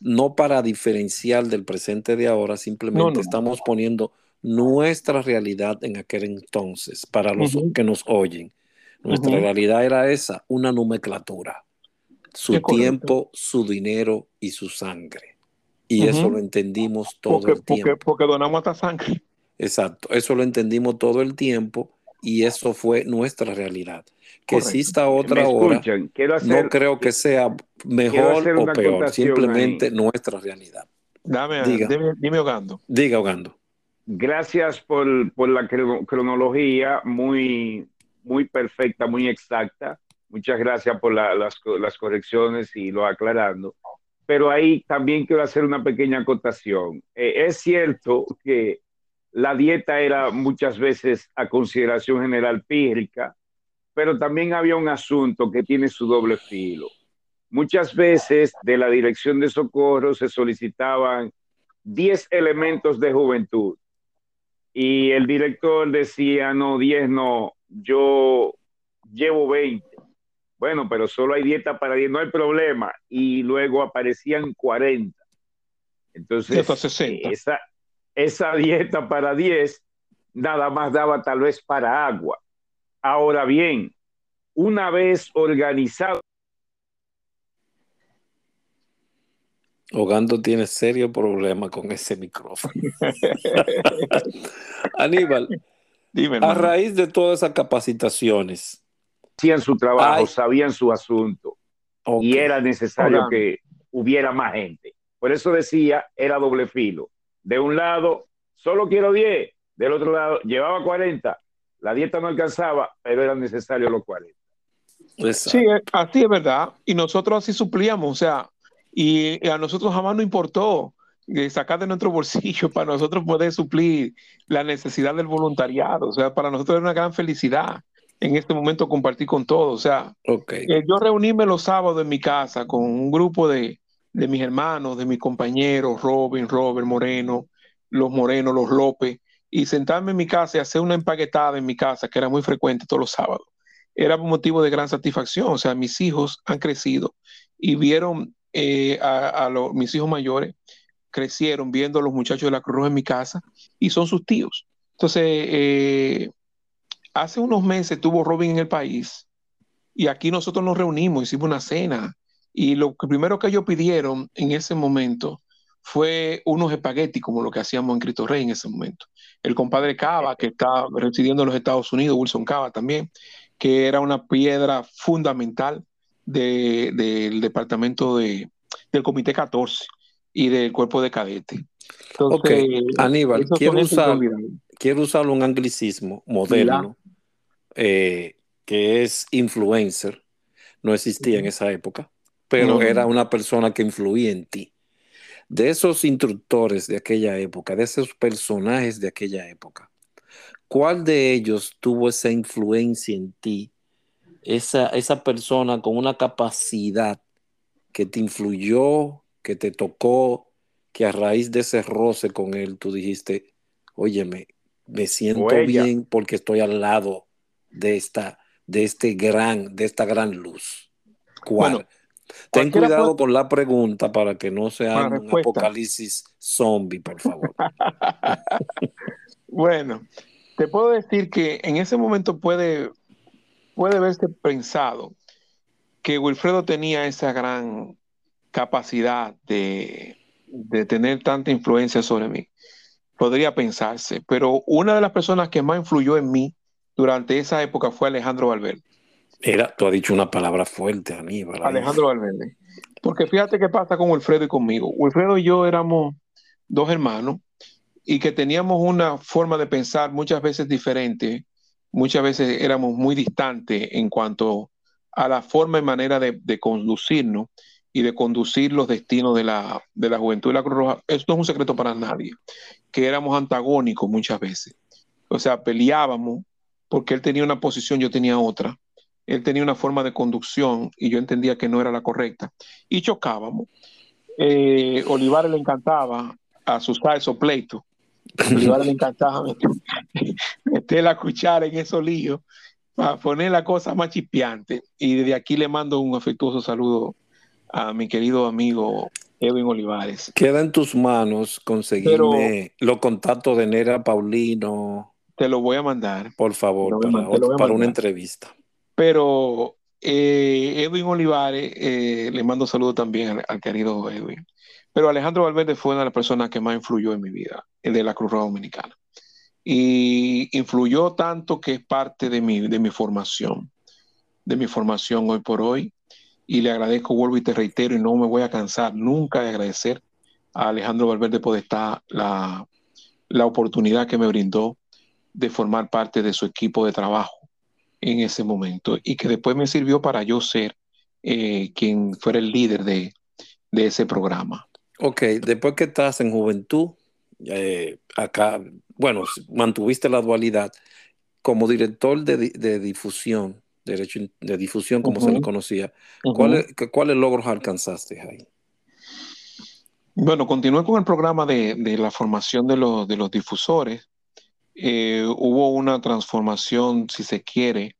no para diferenciar del presente de ahora, simplemente estamos poniendo nuestra realidad en aquel entonces para los que nos oyen. Nuestra realidad era esa, una nomenclatura. Su tiempo, su dinero y su sangre. Y eso lo entendimos todo el tiempo. Porque, donamos hasta sangre. Exacto, eso lo entendimos todo el tiempo y eso fue nuestra realidad. Que exista otra hora, no creo que sea mejor o peor, simplemente nuestra realidad. Dame, dime, Ogando. Diga, Ogando. Gracias por, la cronología muy, muy perfecta, muy exacta. Muchas gracias por las, correcciones y lo aclarando. Pero ahí también quiero hacer una pequeña acotación. Eh, es cierto que la dieta era muchas veces a consideración general pírrica, pero también había un asunto que tiene su doble filo. muchas veces de la dirección de socorro se solicitaban 10 elementos de juventud y el director decía, no, 10 no, yo llevo 20. Bueno, pero solo hay dieta para 10, no hay problema. Y luego aparecían 40. Entonces, esa, esa dieta para 10 nada más daba tal vez para agua. Ahora bien, una vez organizado. Hogando tiene serio problema con ese micrófono. Aníbal, Dime, a raíz de todas esas capacitaciones. Hacían su trabajo, sabían su asunto y era necesario que hubiera más gente. Por eso decía, era doble filo. De un lado, solo quiero 10, del otro lado, llevaba 40. La dieta no alcanzaba, pero era necesario los 40. Sí, eh, así es verdad. Y nosotros así suplíamos, o sea, y a nosotros jamás nos importó eh, sacar de nuestro bolsillo para nosotros poder suplir la necesidad del voluntariado. O sea, para nosotros era una gran felicidad en este momento compartir con todos. O sea, okay. Eh, yo reunirme los sábados en mi casa con un grupo de, de mis hermanos, de mis compañeros, Robin, Robert Moreno, los Morenos, los López, y sentarme en mi casa y hacer una empaquetada en mi casa, que era muy frecuente todos los sábados, era un motivo de gran satisfacción. O sea, mis hijos han crecido y vieron eh, a, los, mis hijos mayores, crecieron viendo a los muchachos de la Cruz Roja en mi casa y son sus tíos. Entonces, eh, hace unos meses tuvo Robin en el país y aquí nosotros nos reunimos, hicimos una cena y lo primero que ellos pidieron en ese momento fue unos espaguetis, como lo que hacíamos en Cristo Rey en ese momento. El compadre Cava, que está residiendo en los Estados Unidos, Wilson Cava también, que era una piedra fundamental del departamento de, del Comité 14 y del cuerpo de cadete. ok, Aníbal, quiero usar, quiero usar un anglicismo moderno eh, que es influencer. No existía en esa época, pero era una persona que influía en ti de esos instructores de aquella época, de esos personajes de aquella época, ¿cuál de ellos tuvo esa influencia en ti? Esa, esa persona con una capacidad que te influyó, que te tocó, que a raíz de ese roce con él tú dijiste, óyeme, me siento bien porque estoy al lado de esta, de este gran, de esta gran luz. ¿Cuál? Ten cuidado con la pregunta para que no sea un apocalipsis zombie, por favor. bueno, te puedo decir que en ese momento puede, puede verse pensado que Wilfredo tenía esa gran capacidad de, de tener tanta influencia sobre mí. Podría pensarse, pero una de las personas que más influyó en mí durante esa época fue Alejandro Valverde. Era, tú has dicho una palabra fuerte, Aníbal. Alejandro Valverde. Porque fíjate qué pasa con Wilfredo y conmigo. Wilfredo y yo éramos dos hermanos y que teníamos una forma de pensar muchas veces diferente, muchas veces éramos muy distantes en cuanto a la forma y manera de, conducirnos y de conducir los destinos de la, de la juventud de la Cruz Roja. Esto no es un secreto para nadie, que éramos antagónicos muchas veces. O sea, peleábamos porque él tenía una posición, yo tenía otra él tenía una forma de conducción y yo entendía que no era la correcta. Y chocábamos. Eh, Olivares le encantaba a sus esos pleitos. Olivares le encantaba meter, la cuchara en esos líos para poner la cosa más chispeante. Y desde aquí le mando un afectuoso saludo a mi querido amigo Edwin Olivares. Queda en tus manos conseguirme los contactos de Nera Paulino. Te lo voy a mandar. Por favor, para una entrevista. Pero eh, Edwin Olivares, eh, le mando saludo también al, querido Edwin. Pero Alejandro Valverde fue una de las personas que más influyó en mi vida, de la Cruz Roja Dominicana. Y influyó tanto que es parte de mi, de mi formación, de mi formación hoy por hoy. Y le agradezco, vuelvo y te reitero, y no me voy a cansar nunca de agradecer a Alejandro Valverde por esta la, la oportunidad que me brindó de formar parte de su equipo de trabajo en ese momento y que después me sirvió para yo ser eh, quien fuera el líder de, ese programa. Ok, después que estás en juventud, eh, acá, bueno, mantuviste la dualidad como director de, difusión derecho de difusión, como se le conocía. ¿Cuáles, ¿Cuáles logros alcanzaste ahí? Bueno, continué con el programa de, la formación de los, de los difusores. Eh, hubo una transformación, si se quiere,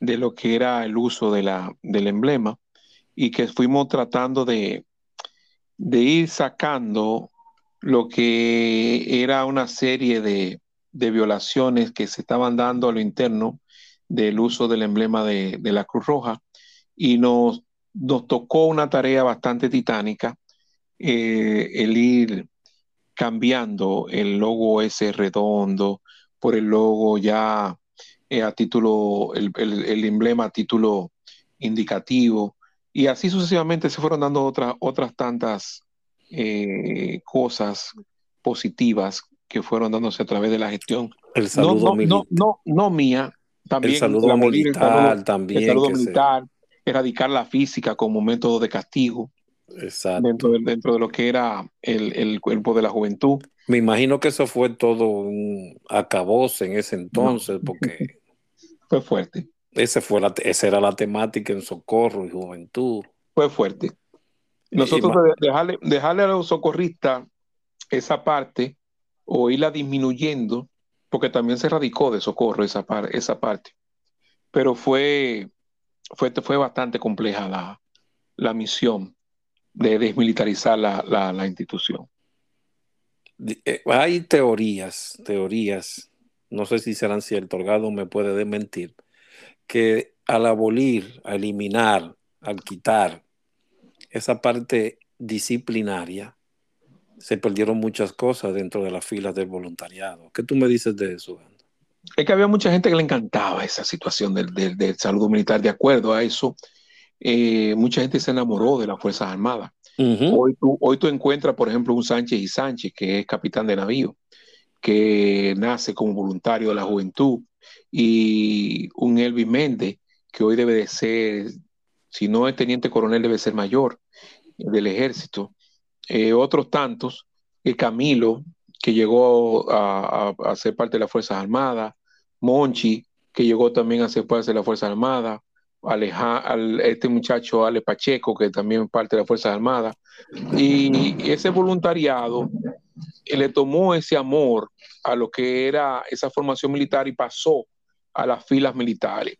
de lo que era el uso del emblema y que fuimos tratando de, ir sacando lo que era una serie de, violaciones que se estaban dando a lo interno del uso del emblema de, la Cruz Roja. Y nos, nos tocó una tarea bastante titánica eh, el ir cambiando el logo ese redondo por el logo ya eh, a título, el, emblema a título indicativo, y así sucesivamente se fueron dando otras, otras tantas eh, cosas positivas que fueron dándose a través de la gestión. El saludo no, no, no, mía, también. El saludo militar, también. El saludo militar, erradicar la física como método de castigo. Dentro, de, dentro de lo que era el, el, cuerpo de la juventud. Me imagino que eso fue todo un acabose en ese entonces, porque... Fue fuerte. Ese fue la, esa era la temática en socorro y juventud. Fue fuerte. Nosotros dejarle, dejarle a los socorristas esa parte o irla disminuyendo, porque también se radicó de socorro esa, esa parte. Pero fue, fue, fue bastante compleja la, la misión de desmilitarizar la, la, institución. Eh, hay teorías, teorías, no sé si serán ciertas, Gado me puede desmentir, que al abolir, a eliminar, al quitar esa parte disciplinaria, se perdieron muchas cosas dentro de las filas del voluntariado. ¿Qué tú me dices de eso? Es que había mucha gente que le encantaba esa situación del, del, del saludo militar. De acuerdo a eso, eh, mucha gente se enamoró de las Fuerzas Armadas. Hoy, tú, hoy tú encuentras, por ejemplo, un Sánchez y Sánchez, que es capitán de navío, que nace como voluntario de la juventud, y un Elvis Méndez, que hoy debe de ser, si no es teniente coronel, debe ser mayor del ejército. Eh, otros tantos, el Camilo, que llegó a, a, ser parte de las Fuerzas Armadas, Monchi, que llegó también a ser parte de las Fuerzas Armadas, al, este muchacho Ale Pacheco, que también parte de las Fuerzas Armadas, y ese voluntariado eh, le tomó ese amor a lo que era esa formación militar y pasó a las filas militares.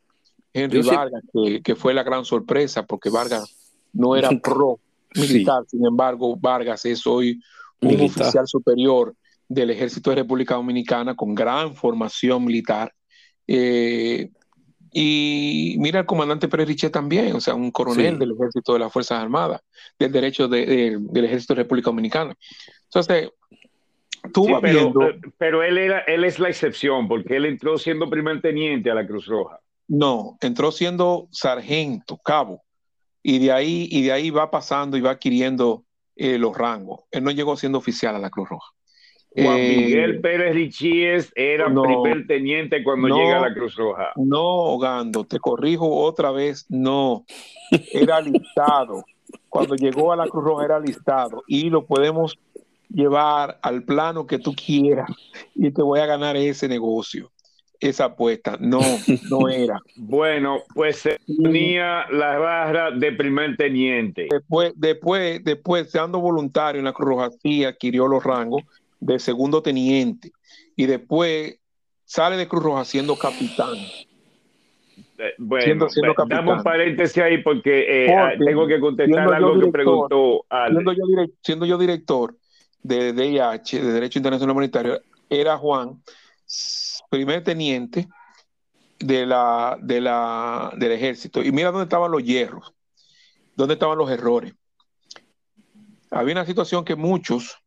Henry Vargas, que, fue la gran sorpresa, porque Vargas no era pro militar, sin embargo, Vargas es hoy un oficial superior del Ejército de República Dominicana con gran formación militar. Eh, y mira el comandante Pérez Richet también, o sea, un coronel del ejército de las Fuerzas Armadas, del derecho del ejército de República Dominicana. Entonces, tú pero, pero él, era, él es la excepción, porque él entró siendo primer teniente a la Cruz Roja. No, entró siendo sargento, cabo, y de ahí, y de ahí va pasando y va adquiriendo eh, los rangos. Él no llegó siendo oficial a la Cruz Roja. Juan eh, Miguel Pérez Richíes era primer teniente cuando llega a la Cruz Roja. No, Gando, te corrijo otra vez, no. Era listado. cuando llegó a la Cruz Roja era listado y lo podemos llevar al plano que tú quieras y te voy a ganar ese negocio, esa apuesta. No, no era. bueno, pues se tenía la barra de primer teniente. Después, después, después, siendo voluntario en la Cruz Roja, sí adquirió los rangos de segundo teniente y después sale de Cruz Roja siendo capitán. Eh, bueno, damos un paréntesis ahí porque, eh, ah, tengo que contestar algo que preguntó Siendo yo, siendo yo director de DIH, de Derecho Internacional Humanitario, era Juan, primer teniente de la, de la, del ejército. Y mira dónde estaban los hierros, dónde estaban los errores. Había una situación que muchos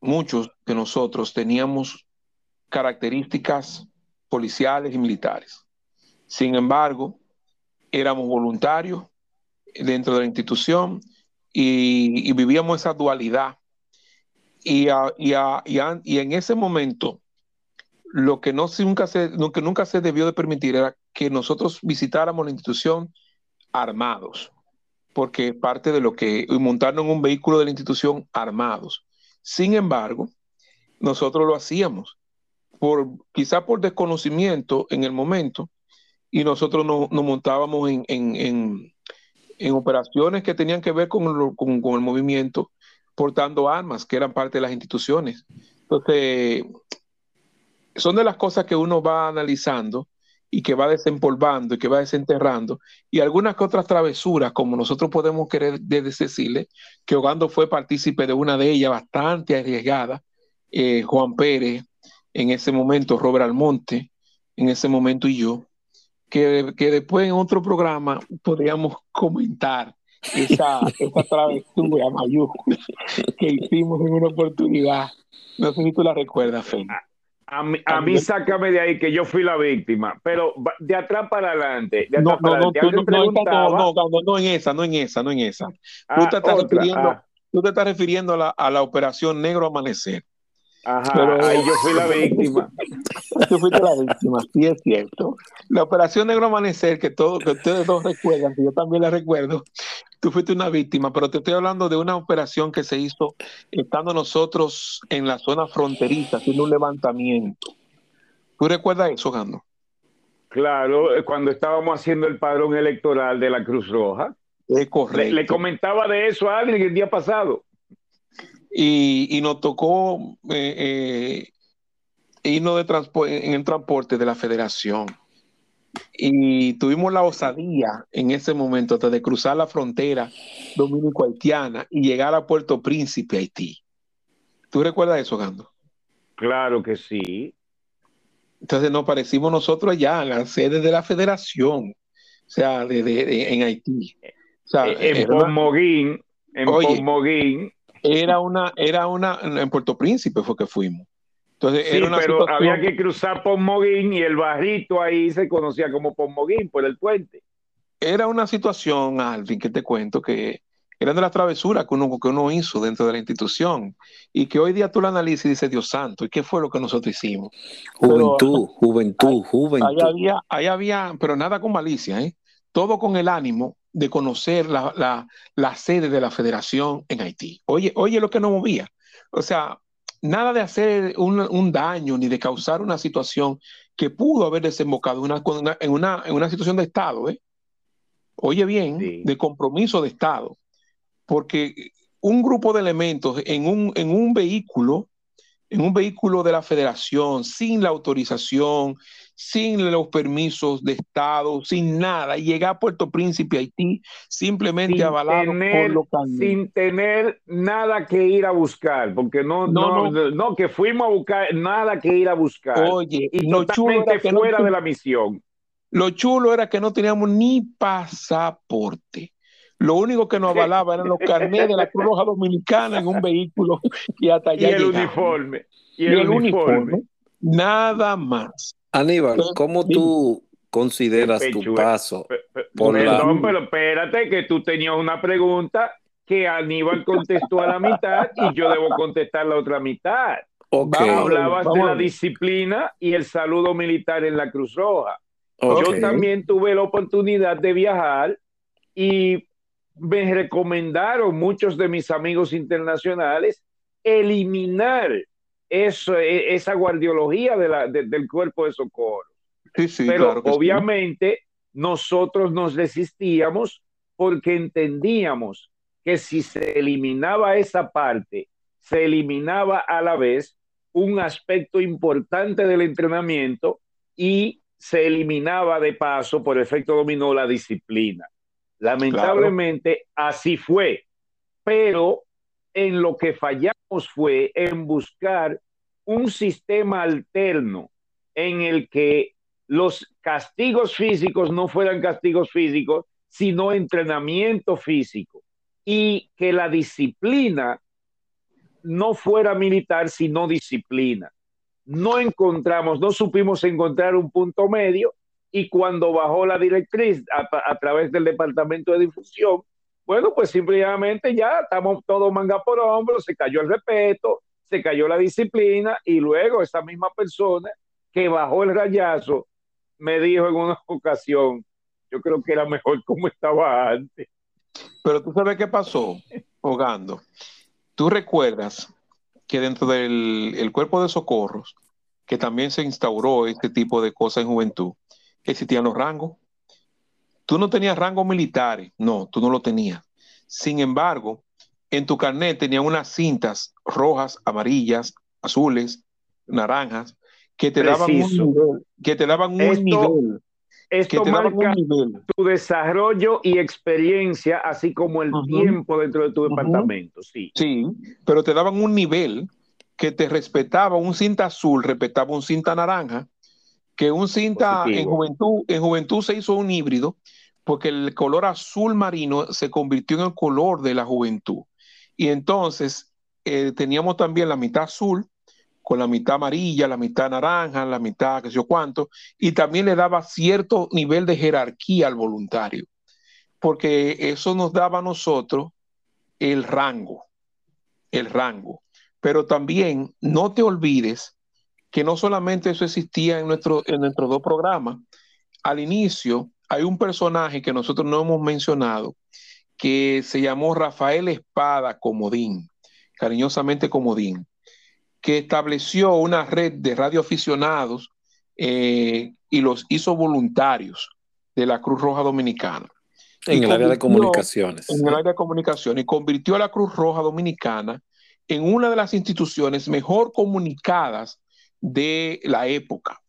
muchos de nosotros teníamos características policiales y militares. Sin embargo, éramos voluntarios dentro de la institución y, vivíamos esa dualidad. Y, en ese momento, lo que, no, nunca se, lo que nunca se debió de permitir era que nosotros visitáramos la institución armados, porque parte de lo que, montarnos en un vehículo de la institución armados. Sin embargo, nosotros lo hacíamos, por, quizá por desconocimiento en el momento, y nosotros nos, montábamos en, en, en, operaciones que tenían que ver con, con, con, el movimiento, portando armas, que eran parte de las instituciones. Entonces, son de las cosas que uno va analizando y que va desempolvando y que va desenterrando, y algunas que otras travesuras, como nosotros podemos querer decirle, que Ogando fue partícipe de una de ellas bastante arriesgada, eh, Juan Pérez, en ese momento Robert Almonte, en ese momento y yo, que, que después en otro programa podríamos comentar esa, esa travesura mayúscula que hicimos en una oportunidad. No sé si tú la recuerdas, Félix. A mí, a mí, sácame de ahí que yo fui la víctima, pero de atrás para adelante. De atrás no, para no, adelante. no, no, no, no, no, en esa, no en esa, no en esa. Ah, tú, te estás otra, refiriendo, ah. tú te estás refiriendo a la, a la operación Negro Amanecer. Ajá, Pero- ahí yo fui la víctima. Tú fuiste la víctima, sí es cierto. La operación Negro Amanecer, que, todo, que ustedes dos recuerdan, que yo también la recuerdo, tú fuiste una víctima, pero te estoy hablando de una operación que se hizo estando nosotros en la zona fronteriza, haciendo un levantamiento. ¿Tú recuerdas eso, Gando? Claro, eh, cuando estábamos haciendo el padrón electoral de la Cruz Roja. Es Le, correcto. le comentaba de eso a alguien el día pasado. y, y nos tocó eh, eh, irnos de en el transporte de la federación. Y tuvimos la osadía en ese momento hasta de cruzar la frontera dominico-haitiana y llegar a Puerto Príncipe, Haití. ¿Tú recuerdas eso, Gando? Claro que sí. Entonces nos parecimos nosotros allá, en la sede de la federación, o sea, de, de- de- en Haití. O sea, Eh, en era una- Pomoguín, en Oye. Pomoguín. era una, era una, en Puerto Príncipe fue que fuimos. Entonces Sí, era una pero situación- había que cruzar Pomoguín y el barrito ahí se conocía como Pomoguín por el puente. era una situación, Alvin, que te cuento, que eran de las travesuras que uno, que uno hizo dentro de la institución y que hoy día tú la analizas y dices, Dios santo, ¿y qué fue lo que nosotros hicimos? Juventud, juventud, Ahí juventud. había, ahí había, pero nada con malicia, ¿eh? Todo con el ánimo de conocer la, la, la sede de la federación en Haití. Oye, oye lo que nos movía. O sea, nada de hacer un, un daño ni de causar una situación que pudo haber desembocado en una, una- en una, en una situación de Estado, ¿eh? Oye bien, Sí. de compromiso de Estado. Porque un grupo de elementos en un, en un vehículo, en un vehículo de la federación, sin la autorización, sin los permisos de Estado, sin nada, y llegar a Puerto Príncipe, Haití, simplemente Sin avalado por tener, los carneros. sin tener nada que ir a buscar, porque no, No, no, no, que fuimos a buscar nada que ir a buscar. Oye, y lo chulo, totalmente no, fuera de la misión. lo chulo era que no teníamos ni pasaporte. Lo único que nos avalaba eran los carnets de la Cruz Roja Dominicana en un vehículo y hasta Y allá el llegamos. uniforme. Y Y el, el uniforme. uniforme. Nada más. Aníbal, Entonces, ¿cómo tú consideras tu paso? Por la- Perdón, pero espérate que tú tenías una pregunta que Aníbal contestó a la mitad y yo debo contestar la otra mitad. Ok, Vamos. Hablabas vamos de la disciplina y el saludo militar en la Cruz Roja. Yo también tuve la oportunidad de viajar y me recomendaron muchos de mis amigos internacionales eliminar eso, e- esa guardiología de la- de- del cuerpo de socorro. Sí, sí, Pero claro que sí. obviamente nosotros nos resistíamos porque entendíamos que si se eliminaba esa parte, se eliminaba a la vez un aspecto importante del entrenamiento y se eliminaba de paso, por efecto dominó, la disciplina. Lamentablemente así fue, pero en lo que fallamos fue en buscar un sistema alterno en el que los castigos físicos no fueran castigos físicos, sino entrenamiento físico. Y que la disciplina no fuera militar, sino disciplina. No encontramos, no supimos encontrar un punto medio y cuando bajó la directriz a, través del Departamento de Difusión, bueno, pues simplemente ya estamos todos manga por hombro, se cayó el respeto, se cayó la disciplina y luego esa misma persona que bajó el rayazo me dijo en una ocasión, yo creo que era mejor como estaba antes. Pero tú sabes qué pasó, Hogando. Tú recuerdas que dentro del el cuerpo de socorros, que también se instauró este tipo de cosas en juventud, existían los rangos. Tú no tenías rangos militares, no, tú no lo tenías. Sin embargo, en tu carnet tenían unas cintas rojas, amarillas, azules, naranjas, que te daban un nivel, que te daban un Esto- nivel. Esto que te marca nivel. tu desarrollo y experiencia, así como el Ujú. tiempo dentro de tu Ujú. departamento. Sí. Sí, pero te daban un nivel que te respetaba un cinta azul, respetaba un cinta naranja, que un cinta en juventud, en juventud se hizo un híbrido, porque el color azul marino se convirtió en el color de la juventud. Y entonces eh, teníamos también la mitad azul, con la mitad amarilla, la mitad naranja, la mitad qué sé yo cuánto, y también le daba cierto nivel de jerarquía al voluntario, porque eso nos daba a nosotros el rango, el rango. Pero también no te olvides que no solamente eso existía en, nuestro, en nuestros dos programas. Al inicio hay un personaje que nosotros no hemos mencionado que se llamó Rafael Espada Comodín, cariñosamente Comodín, que estableció una red de radioaficionados eh, y los hizo voluntarios de la Cruz Roja Dominicana En el área de comunicaciones. en el área de comunicación y convirtió a la Cruz Roja Dominicana en una de las instituciones mejor comunicadas de la época,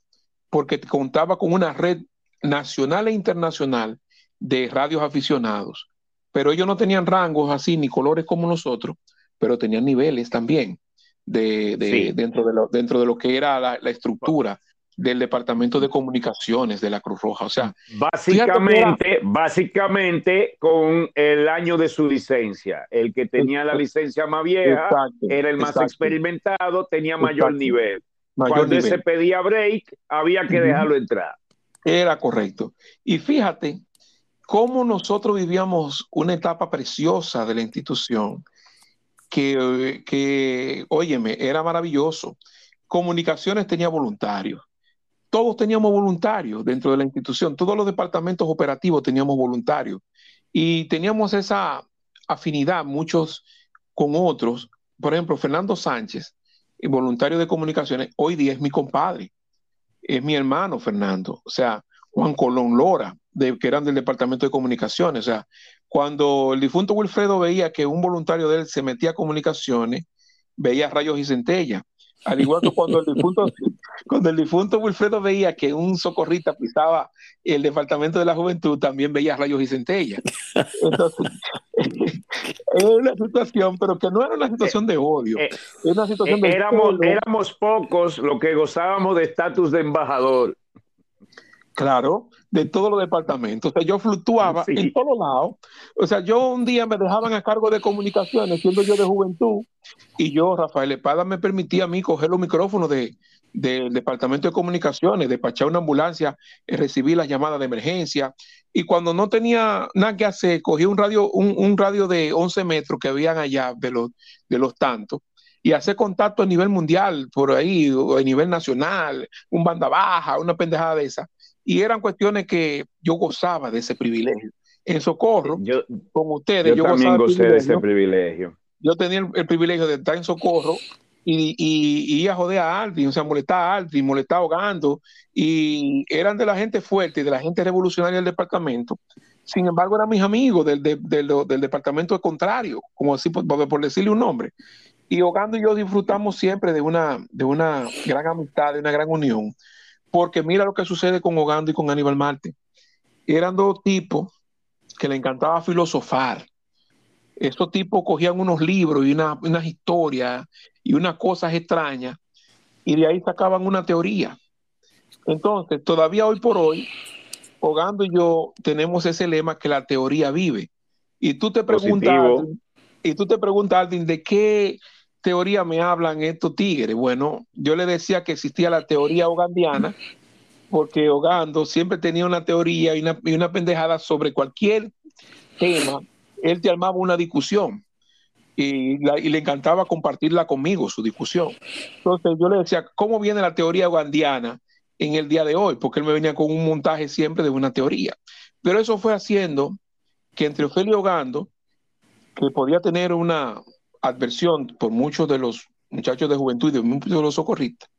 porque contaba con una red nacional e internacional de radios aficionados, pero ellos no tenían rangos así ni colores como nosotros, pero tenían niveles también de, de- Sí. dentro, de lo, dentro de lo que era la, la estructura del Departamento de Comunicaciones de la Cruz Roja. O sea, Básicamente, básicamente con el año de su licencia. El que tenía la licencia más vieja exacto, era el más exacto, experimentado, tenía mayor Exacto. nivel. Mayor Cuando nivel. se pedía break, había que dejarlo entrar. Era correcto. Y fíjate cómo nosotros vivíamos una etapa preciosa de la institución, que, que, óyeme, era maravilloso. Comunicaciones tenía voluntarios. Todos teníamos voluntarios dentro de la institución. Todos los departamentos operativos teníamos voluntarios. Y teníamos esa afinidad, muchos con otros. Por ejemplo, Fernando Sánchez, voluntario de comunicaciones, hoy día es mi compadre es mi hermano Fernando, o sea, Juan Colón Lora, de, que eran del Departamento de Comunicaciones. O sea, cuando el difunto Wilfredo veía que un voluntario de él se metía a comunicaciones, veía rayos y centellas. Al igual que cuando el difunto, cuando el difunto Wilfredo veía que un socorrista pisaba el Departamento de la Juventud, también veía rayos y centellas. Entonces, es una situación, pero que no era una situación de odio, Eh, era una situación Eh, de éramos pocos los que gozábamos de estatus de embajador. Claro, de todos los departamentos. O sea, yo fluctuaba Sí. en todos lados. O sea, yo un día me dejaban a cargo de comunicaciones, siendo yo de juventud, y yo, Rafael Espada, me permitía a mí coger los micrófonos de, del departamento de comunicaciones, despachar una ambulancia, eh, recibir las llamadas de emergencia. Y cuando no tenía nada que hacer, cogí un radio, un, un radio de 11 metros que habían allá de los, de los tantos. Y hacer contacto a nivel mundial, por ahí, o a nivel nacional, un banda baja, una pendejada de esa y eran cuestiones que yo gozaba de ese privilegio. En Socorro, Yo, con ustedes, yo yo, también gozaba gocé de ese privilegio. privilegio. Yo tenía el, el privilegio de estar en Socorro y, y, y a joder a Aldrin, o sea, molestar a Aldrin, molestar ahogando, y eran de la gente fuerte, de la gente revolucionaria del departamento. Sin embargo, eran mis amigos del, de- de lo- del departamento contrario, como así por, decirle un nombre. Y Hogando y yo disfrutamos siempre de una, de una gran amistad, de una gran unión, porque mira lo que sucede con Hogando y con Aníbal Marte. Eran dos tipos que le encantaba filosofar. Estos tipos cogían unos libros y una- unas historias y unas cosas extrañas y de ahí sacaban una teoría. Entonces, todavía hoy por hoy, Hogando y yo tenemos ese lema que la teoría vive. Y tú te preguntas, Positivo. Y tú te preguntas, Aldrin, ¿de qué teoría me hablan estos tigres? Bueno, yo le decía que existía la teoría hogandiana, porque Hogando siempre tenía una teoría y una, y una pendejada sobre cualquier tema, él te armaba una discusión y, la- y le encantaba compartirla conmigo, su discusión. Entonces yo le decía, ¿cómo viene la teoría hogandiana en el día de hoy? Porque él me venía con un montaje siempre de una teoría. Pero eso fue haciendo que entre Ofelio Hogando, que podía tener una adversión por muchos de los muchachos de juventud y de muchos de los socorristas,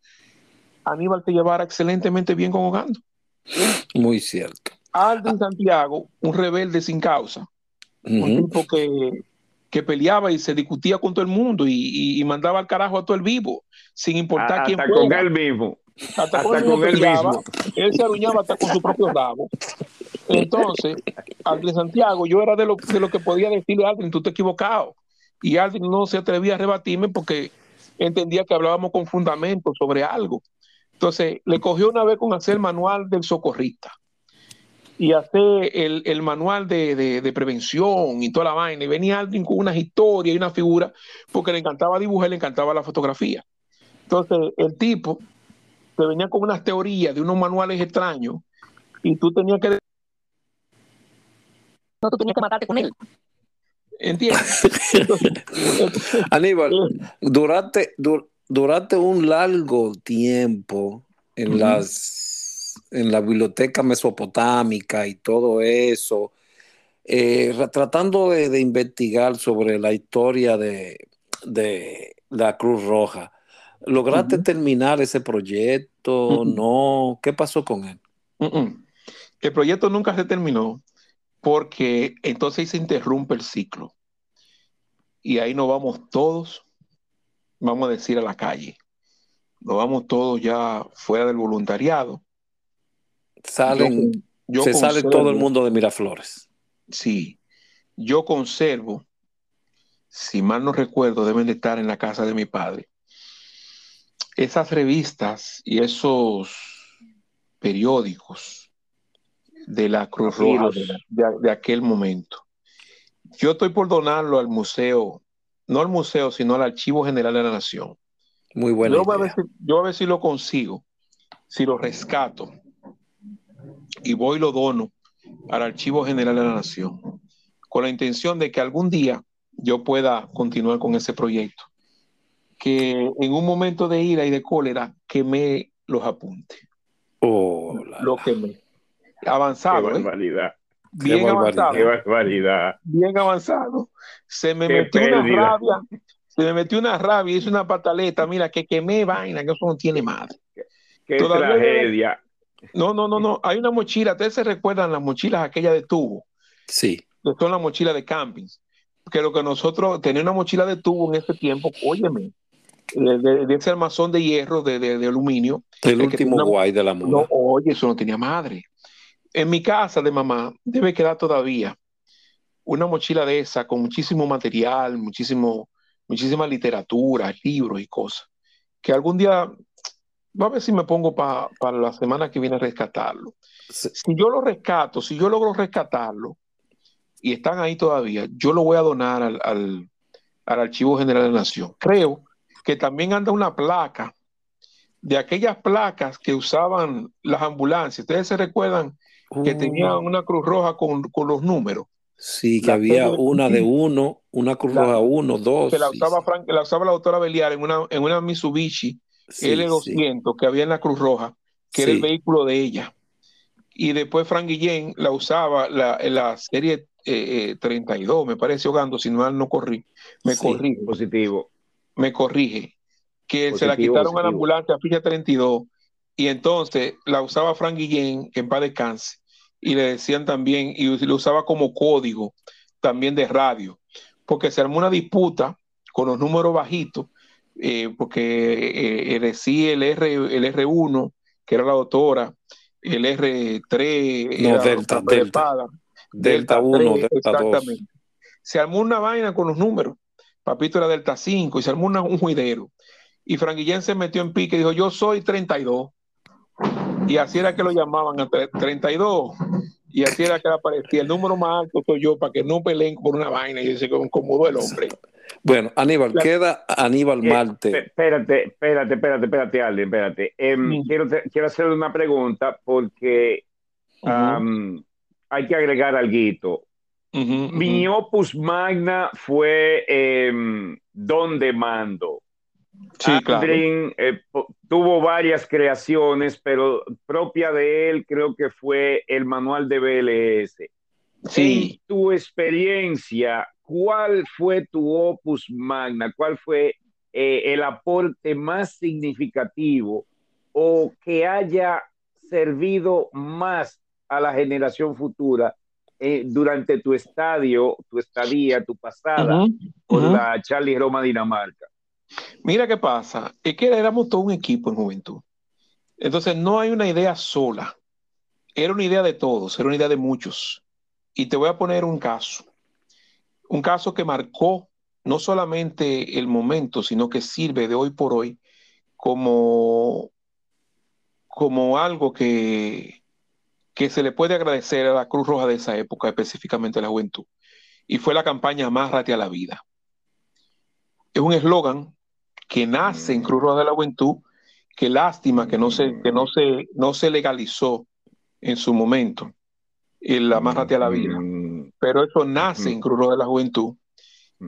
Aníbal se llevara excelentemente bien con Hogando. Muy cierto. Aldrin Santiago, un rebelde sin causa, un Ujú. tipo que, que peleaba y se discutía con todo el mundo y, y- y mandaba al carajo a todo el vivo, sin importar A- quién hasta con fuera. él mismo. hasta, hasta con, con él mismo. Él se aruñaba hasta con su propio rabo. Entonces, Aldrin Santiago, yo era de lo, de lo que podía decirle a Aldrin, tú te has equivocado. Y Aldrin no se atrevía a rebatirme porque entendía que hablábamos con fundamentos sobre algo. Entonces, le cogió una vez con hacer el manual del socorrista y hacer el, el manual de, de- de prevención y toda la vaina. Y venía Aldrin con unas historias y una figura, porque le encantaba dibujar, le encantaba la fotografía. Entonces, el tipo te venía con unas teorías de unos manuales extraños y tú tenías que, No, tú tenías que matarte con él. ¿entiendes? Entonces, Aníbal, durante, du- durante un largo tiempo en las en la biblioteca mesopotámica y todo eso, eh, ra- tratando de, de investigar sobre la historia de, de la Cruz Roja, ¿lograste terminar ese proyecto? Ujú. No. ¿Qué pasó con él? el proyecto nunca se terminó porque entonces se interrumpe el ciclo y ahí nos vamos todos, vamos a decir, a la calle. Nos vamos todos ya fuera del voluntariado. Salen, Yo, yo se sale todo el mundo de Miraflores. Sí, yo conservo, si mal no recuerdo, deben de estar en la casa de mi padre. Esas revistas y esos periódicos de la Cruz Roja de, Papiros. de- de aquel momento. Yo estoy por donarlo al museo, no al museo, sino al Archivo General de la Nación. Muy buena Yo voy, a ver idea. si, yo voy a ver si lo consigo, si lo rescato y voy y lo dono al Archivo General de la Nación, con la intención de que algún día yo pueda continuar con ese proyecto. Que en un momento de ira y de cólera quemé los apuntes, Oh, la- lo quemé. Qué Avanzado, ¿eh? barbaridad. bien barbaridad. avanzado, Qué barbaridad. bien avanzado. Se me Qué metió una pérdida. rabia, se me metió una rabia, hice una pataleta, mira, que quemé vaina, que eso no tiene madre. Qué Todavía tragedia. No, no, no, no. Hay una mochila. ¿Ustedes se recuerdan las mochilas aquellas de tubo? Sí. Que son las mochilas de camping. Que lo que nosotros, tenía una mochila de tubo en ese tiempo, óyeme, de, de- de ese armazón de hierro, de, de- de aluminio. El último una- guay de la No, moda. oye, eso no tenía madre. En mi casa de mamá debe quedar todavía una mochila de esa con muchísimo material, muchísimo, muchísima literatura, libros y cosas. Que algún día, va a ver si me pongo pa- para la semana que viene a rescatarlo. Sí. Si yo lo rescato, si yo logro rescatarlo y están ahí todavía, yo lo voy a donar al, al- al Archivo General de la Nación. Creo que también anda una placa de aquellas placas que usaban las ambulancias. Ustedes se recuerdan que Uh, tenían una cruz roja con, con los números, Sí, que la había serie- una de uno, una Cruz La- Roja uno, dos. que la usaba, sí. Frank- la usaba la doctora Beliar en una, en una Mitsubishi Sí, L200 que había en la Cruz Roja, que era el Sí. vehículo de ella. Y después Frank Guillén la usaba la, en la serie eh, eh, 32, me parece, Ogando, si mal no corrí, me Sí. corrige, Positivo. me corrige, que se la Positivo, quitaron a la positivo. ambulancia ficha 32 y entonces la usaba Frank Guillén, que en paz descanse, y le decían también, y lo usaba como código también de radio, porque se armó una disputa con los números bajitos, eh, porque eh, decía el, R, el R1, que era la doctora, el R3 No, era Delta, Delta. Espada, Delta 1, 3, Delta 2. exactamente. Se armó una vaina con los números. Papito era Delta 5 y se armó una- un juidero. Y Frank Guillén se metió en pique y dijo, yo soy 32. Y así era que lo llamaban a tre- 32. Y así era que aparecía. El número más alto soy yo para que no peleen por una vaina. Y se incomodó el hombre. Bueno, Aníbal, La- queda Aníbal Eh, Marte. Espérate, espérate, espérate, espérate, espérate. Em, Mm. quiero, te- quiero hacerle una pregunta porque hay que agregar algo. Mi opus magna fue em, Don de Mando. Sí, claro. Eh, tuvo varias creaciones, pero propia de él creo que fue el manual de BLS. Sí. En tu experiencia, ¿cuál fue tu opus magna? ¿Cuál fue eh, el aporte más significativo o que haya servido más a la generación futura eh, durante tu estadio, tu estadía, tu pasada con la Charlie Roma Dinamarca? Mira qué pasa, es que éramos todo un equipo en juventud. Entonces no hay una idea sola, era una idea de todos, era una idea de muchos. Y te voy a poner un caso, un caso que marcó no solamente el momento, sino que sirve de hoy por hoy como, como algo que, que se le puede agradecer a la Cruz Roja de esa época, específicamente a la juventud. Y fue la campaña Amárrate a la vida. Es un eslogan que nace en Cruz Roja de la Juventud, que lástima que no se, que no se, no se legalizó en su momento, el Amárrate a la vida. Pero eso nace en Cruz Roja de la Juventud.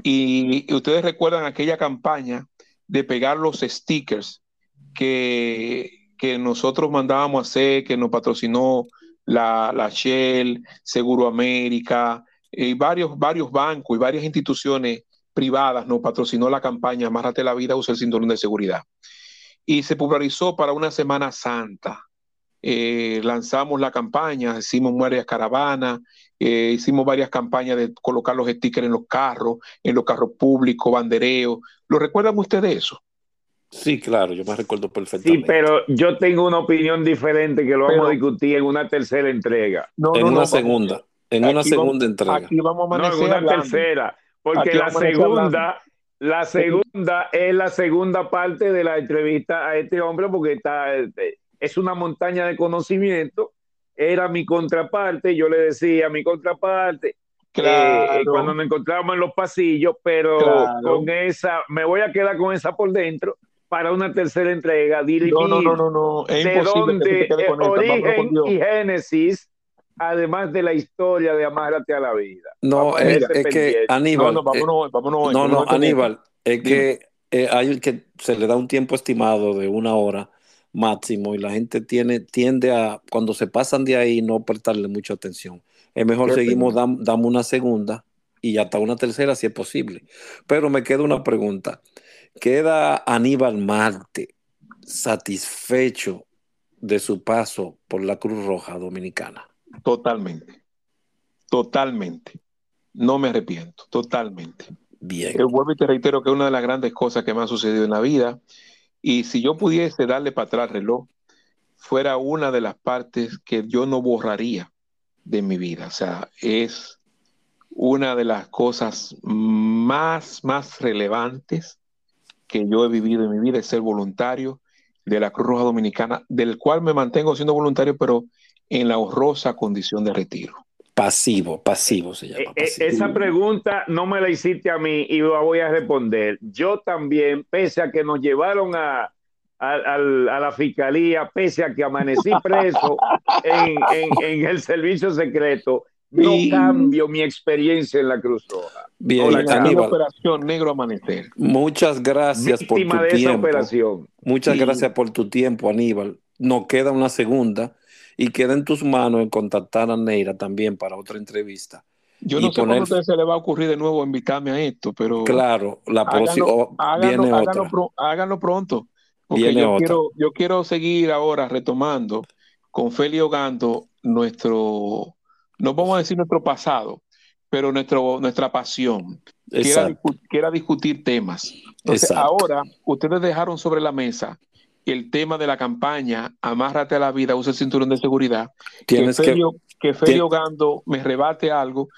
Y, ustedes recuerdan aquella campaña de pegar los stickers que, que nosotros mandábamos a hacer, que nos patrocinó la, la Shell, Seguro América, y varios, varios bancos y varias instituciones privadas nos patrocinó la campaña Amárrate la vida, usa el cinturón de seguridad. Y se popularizó para una Semana Santa. Eh, lanzamos la campaña, hicimos varias caravanas, eh, hicimos varias campañas de colocar los stickers en los carros, en los carros públicos, bandereos. ¿Lo recuerdan ustedes eso? Sí, claro, yo me recuerdo perfectamente. Sí, pero yo tengo una opinión diferente que lo vamos a discutir en una tercera entrega. en una segunda, en una segunda entrega. Aquí vamos a no, en una tercera, porque la segunda, la segunda es la segunda parte de la entrevista a este hombre porque está eh, es una montaña de conocimiento, era mi contraparte, yo le decía a mi contraparte, eh, cuando nos encontrábamos en los pasillos, pero con esa, me voy a quedar con esa por dentro para una tercera entrega, dirimir no, no, no, no, Es de dónde origen y génesis, además de la historia de Amárate a la vida. No, es, que Aníbal, no, no, vámonos, vámonos, no, no, Aníbal, es que eh, hay que se le da un tiempo estimado de una hora máximo y la gente tiene, tiende a, cuando se pasan de ahí, no prestarle mucha atención. Es mejor seguimos, damos una segunda y hasta una tercera si es posible. Pero me queda una pregunta. ¿Queda Aníbal Marte satisfecho de su paso por la Cruz Roja Dominicana? Totalmente. Totalmente. No me arrepiento. Totalmente. Bien. Yo vuelvo y te reitero que una de las grandes cosas que me ha sucedido en la vida y si yo pudiese darle para atrás el reloj, fuera una de las partes que yo no borraría de mi vida. O sea, es una de las cosas más, más relevantes que yo he vivido en mi vida, es ser voluntario de la Cruz Roja Dominicana, del cual me mantengo siendo voluntario, pero en la honrosa condición de retiro. Pasivo, pasivo se llama. Eh, eh, esa pregunta no me la hiciste a mí y la voy a responder. Yo también, pese a que nos llevaron a, a, la fiscalía, pese a que amanecí preso en, el servicio secreto, no cambio mi experiencia en la Cruz Roja. Bien, la operación Negro Amanecer. Muchas gracias por tu tiempo. Muchas gracias por tu tiempo, Aníbal. Nos queda una segunda y queda en tus manos en contactar a Neira también para otra entrevista. Yo no sé poner... cuándo se le va a ocurrir de nuevo invitarme a esto, pero... Claro, la próxima viene otra. Háganlo, pronto, porque yo quiero, yo quiero seguir ahora retomando con Feli Ogando nuestro, no vamos a decir nuestro pasado, pero nuestro, nuestra pasión, que era, discutir temas. Entonces, ahora ustedes dejaron sobre la mesa el tema de la campaña Amárrate a la vida, usa el cinturón de seguridad, Tienes que, que, Feli Ogando me rebate algo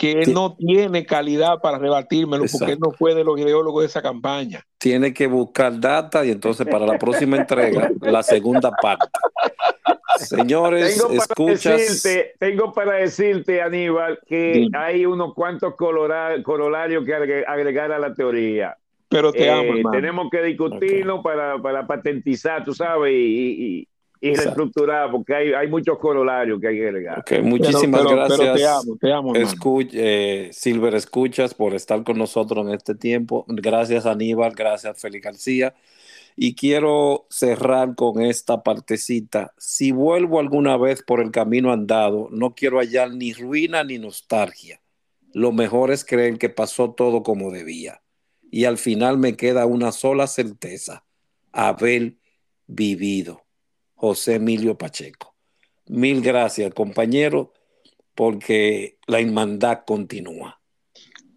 que él no tiene calidad para rebatírmelo porque él no fue de los ideólogos de esa campaña. Tiene que buscar data y entonces para la próxima entrega, la segunda parte. Señores, tengo escuchas. tengo para decirte, Aníbal, que hay unos cuantos corolarios que agregar a la teoría. Pero te amo, eh, Tenemos que discutirlo para, para, patentizar, tú sabes, y, y, reestructurar, porque hay, hay, muchos corolarios que hay que agregar. muchísimas gracias. Pero te amo, te amo. Eh, Silver, escuchas por estar con nosotros en este tiempo. Gracias, Aníbal. Gracias, Félix García. Y quiero cerrar con esta partecita. Si vuelvo alguna vez por el camino andado, no quiero hallar ni ruina ni nostalgia. Lo mejor es creer que pasó todo como debía y al final me queda una sola certeza, haber vivido. José Emilio Pacheco. Mil gracias, compañero, porque la hermandad continúa.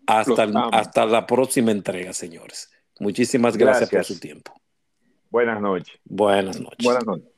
Hasta, hasta la próxima entrega, señores. Muchísimas gracias, gracias por su tiempo. Buenas noches. Buenas noches. Buenas noches.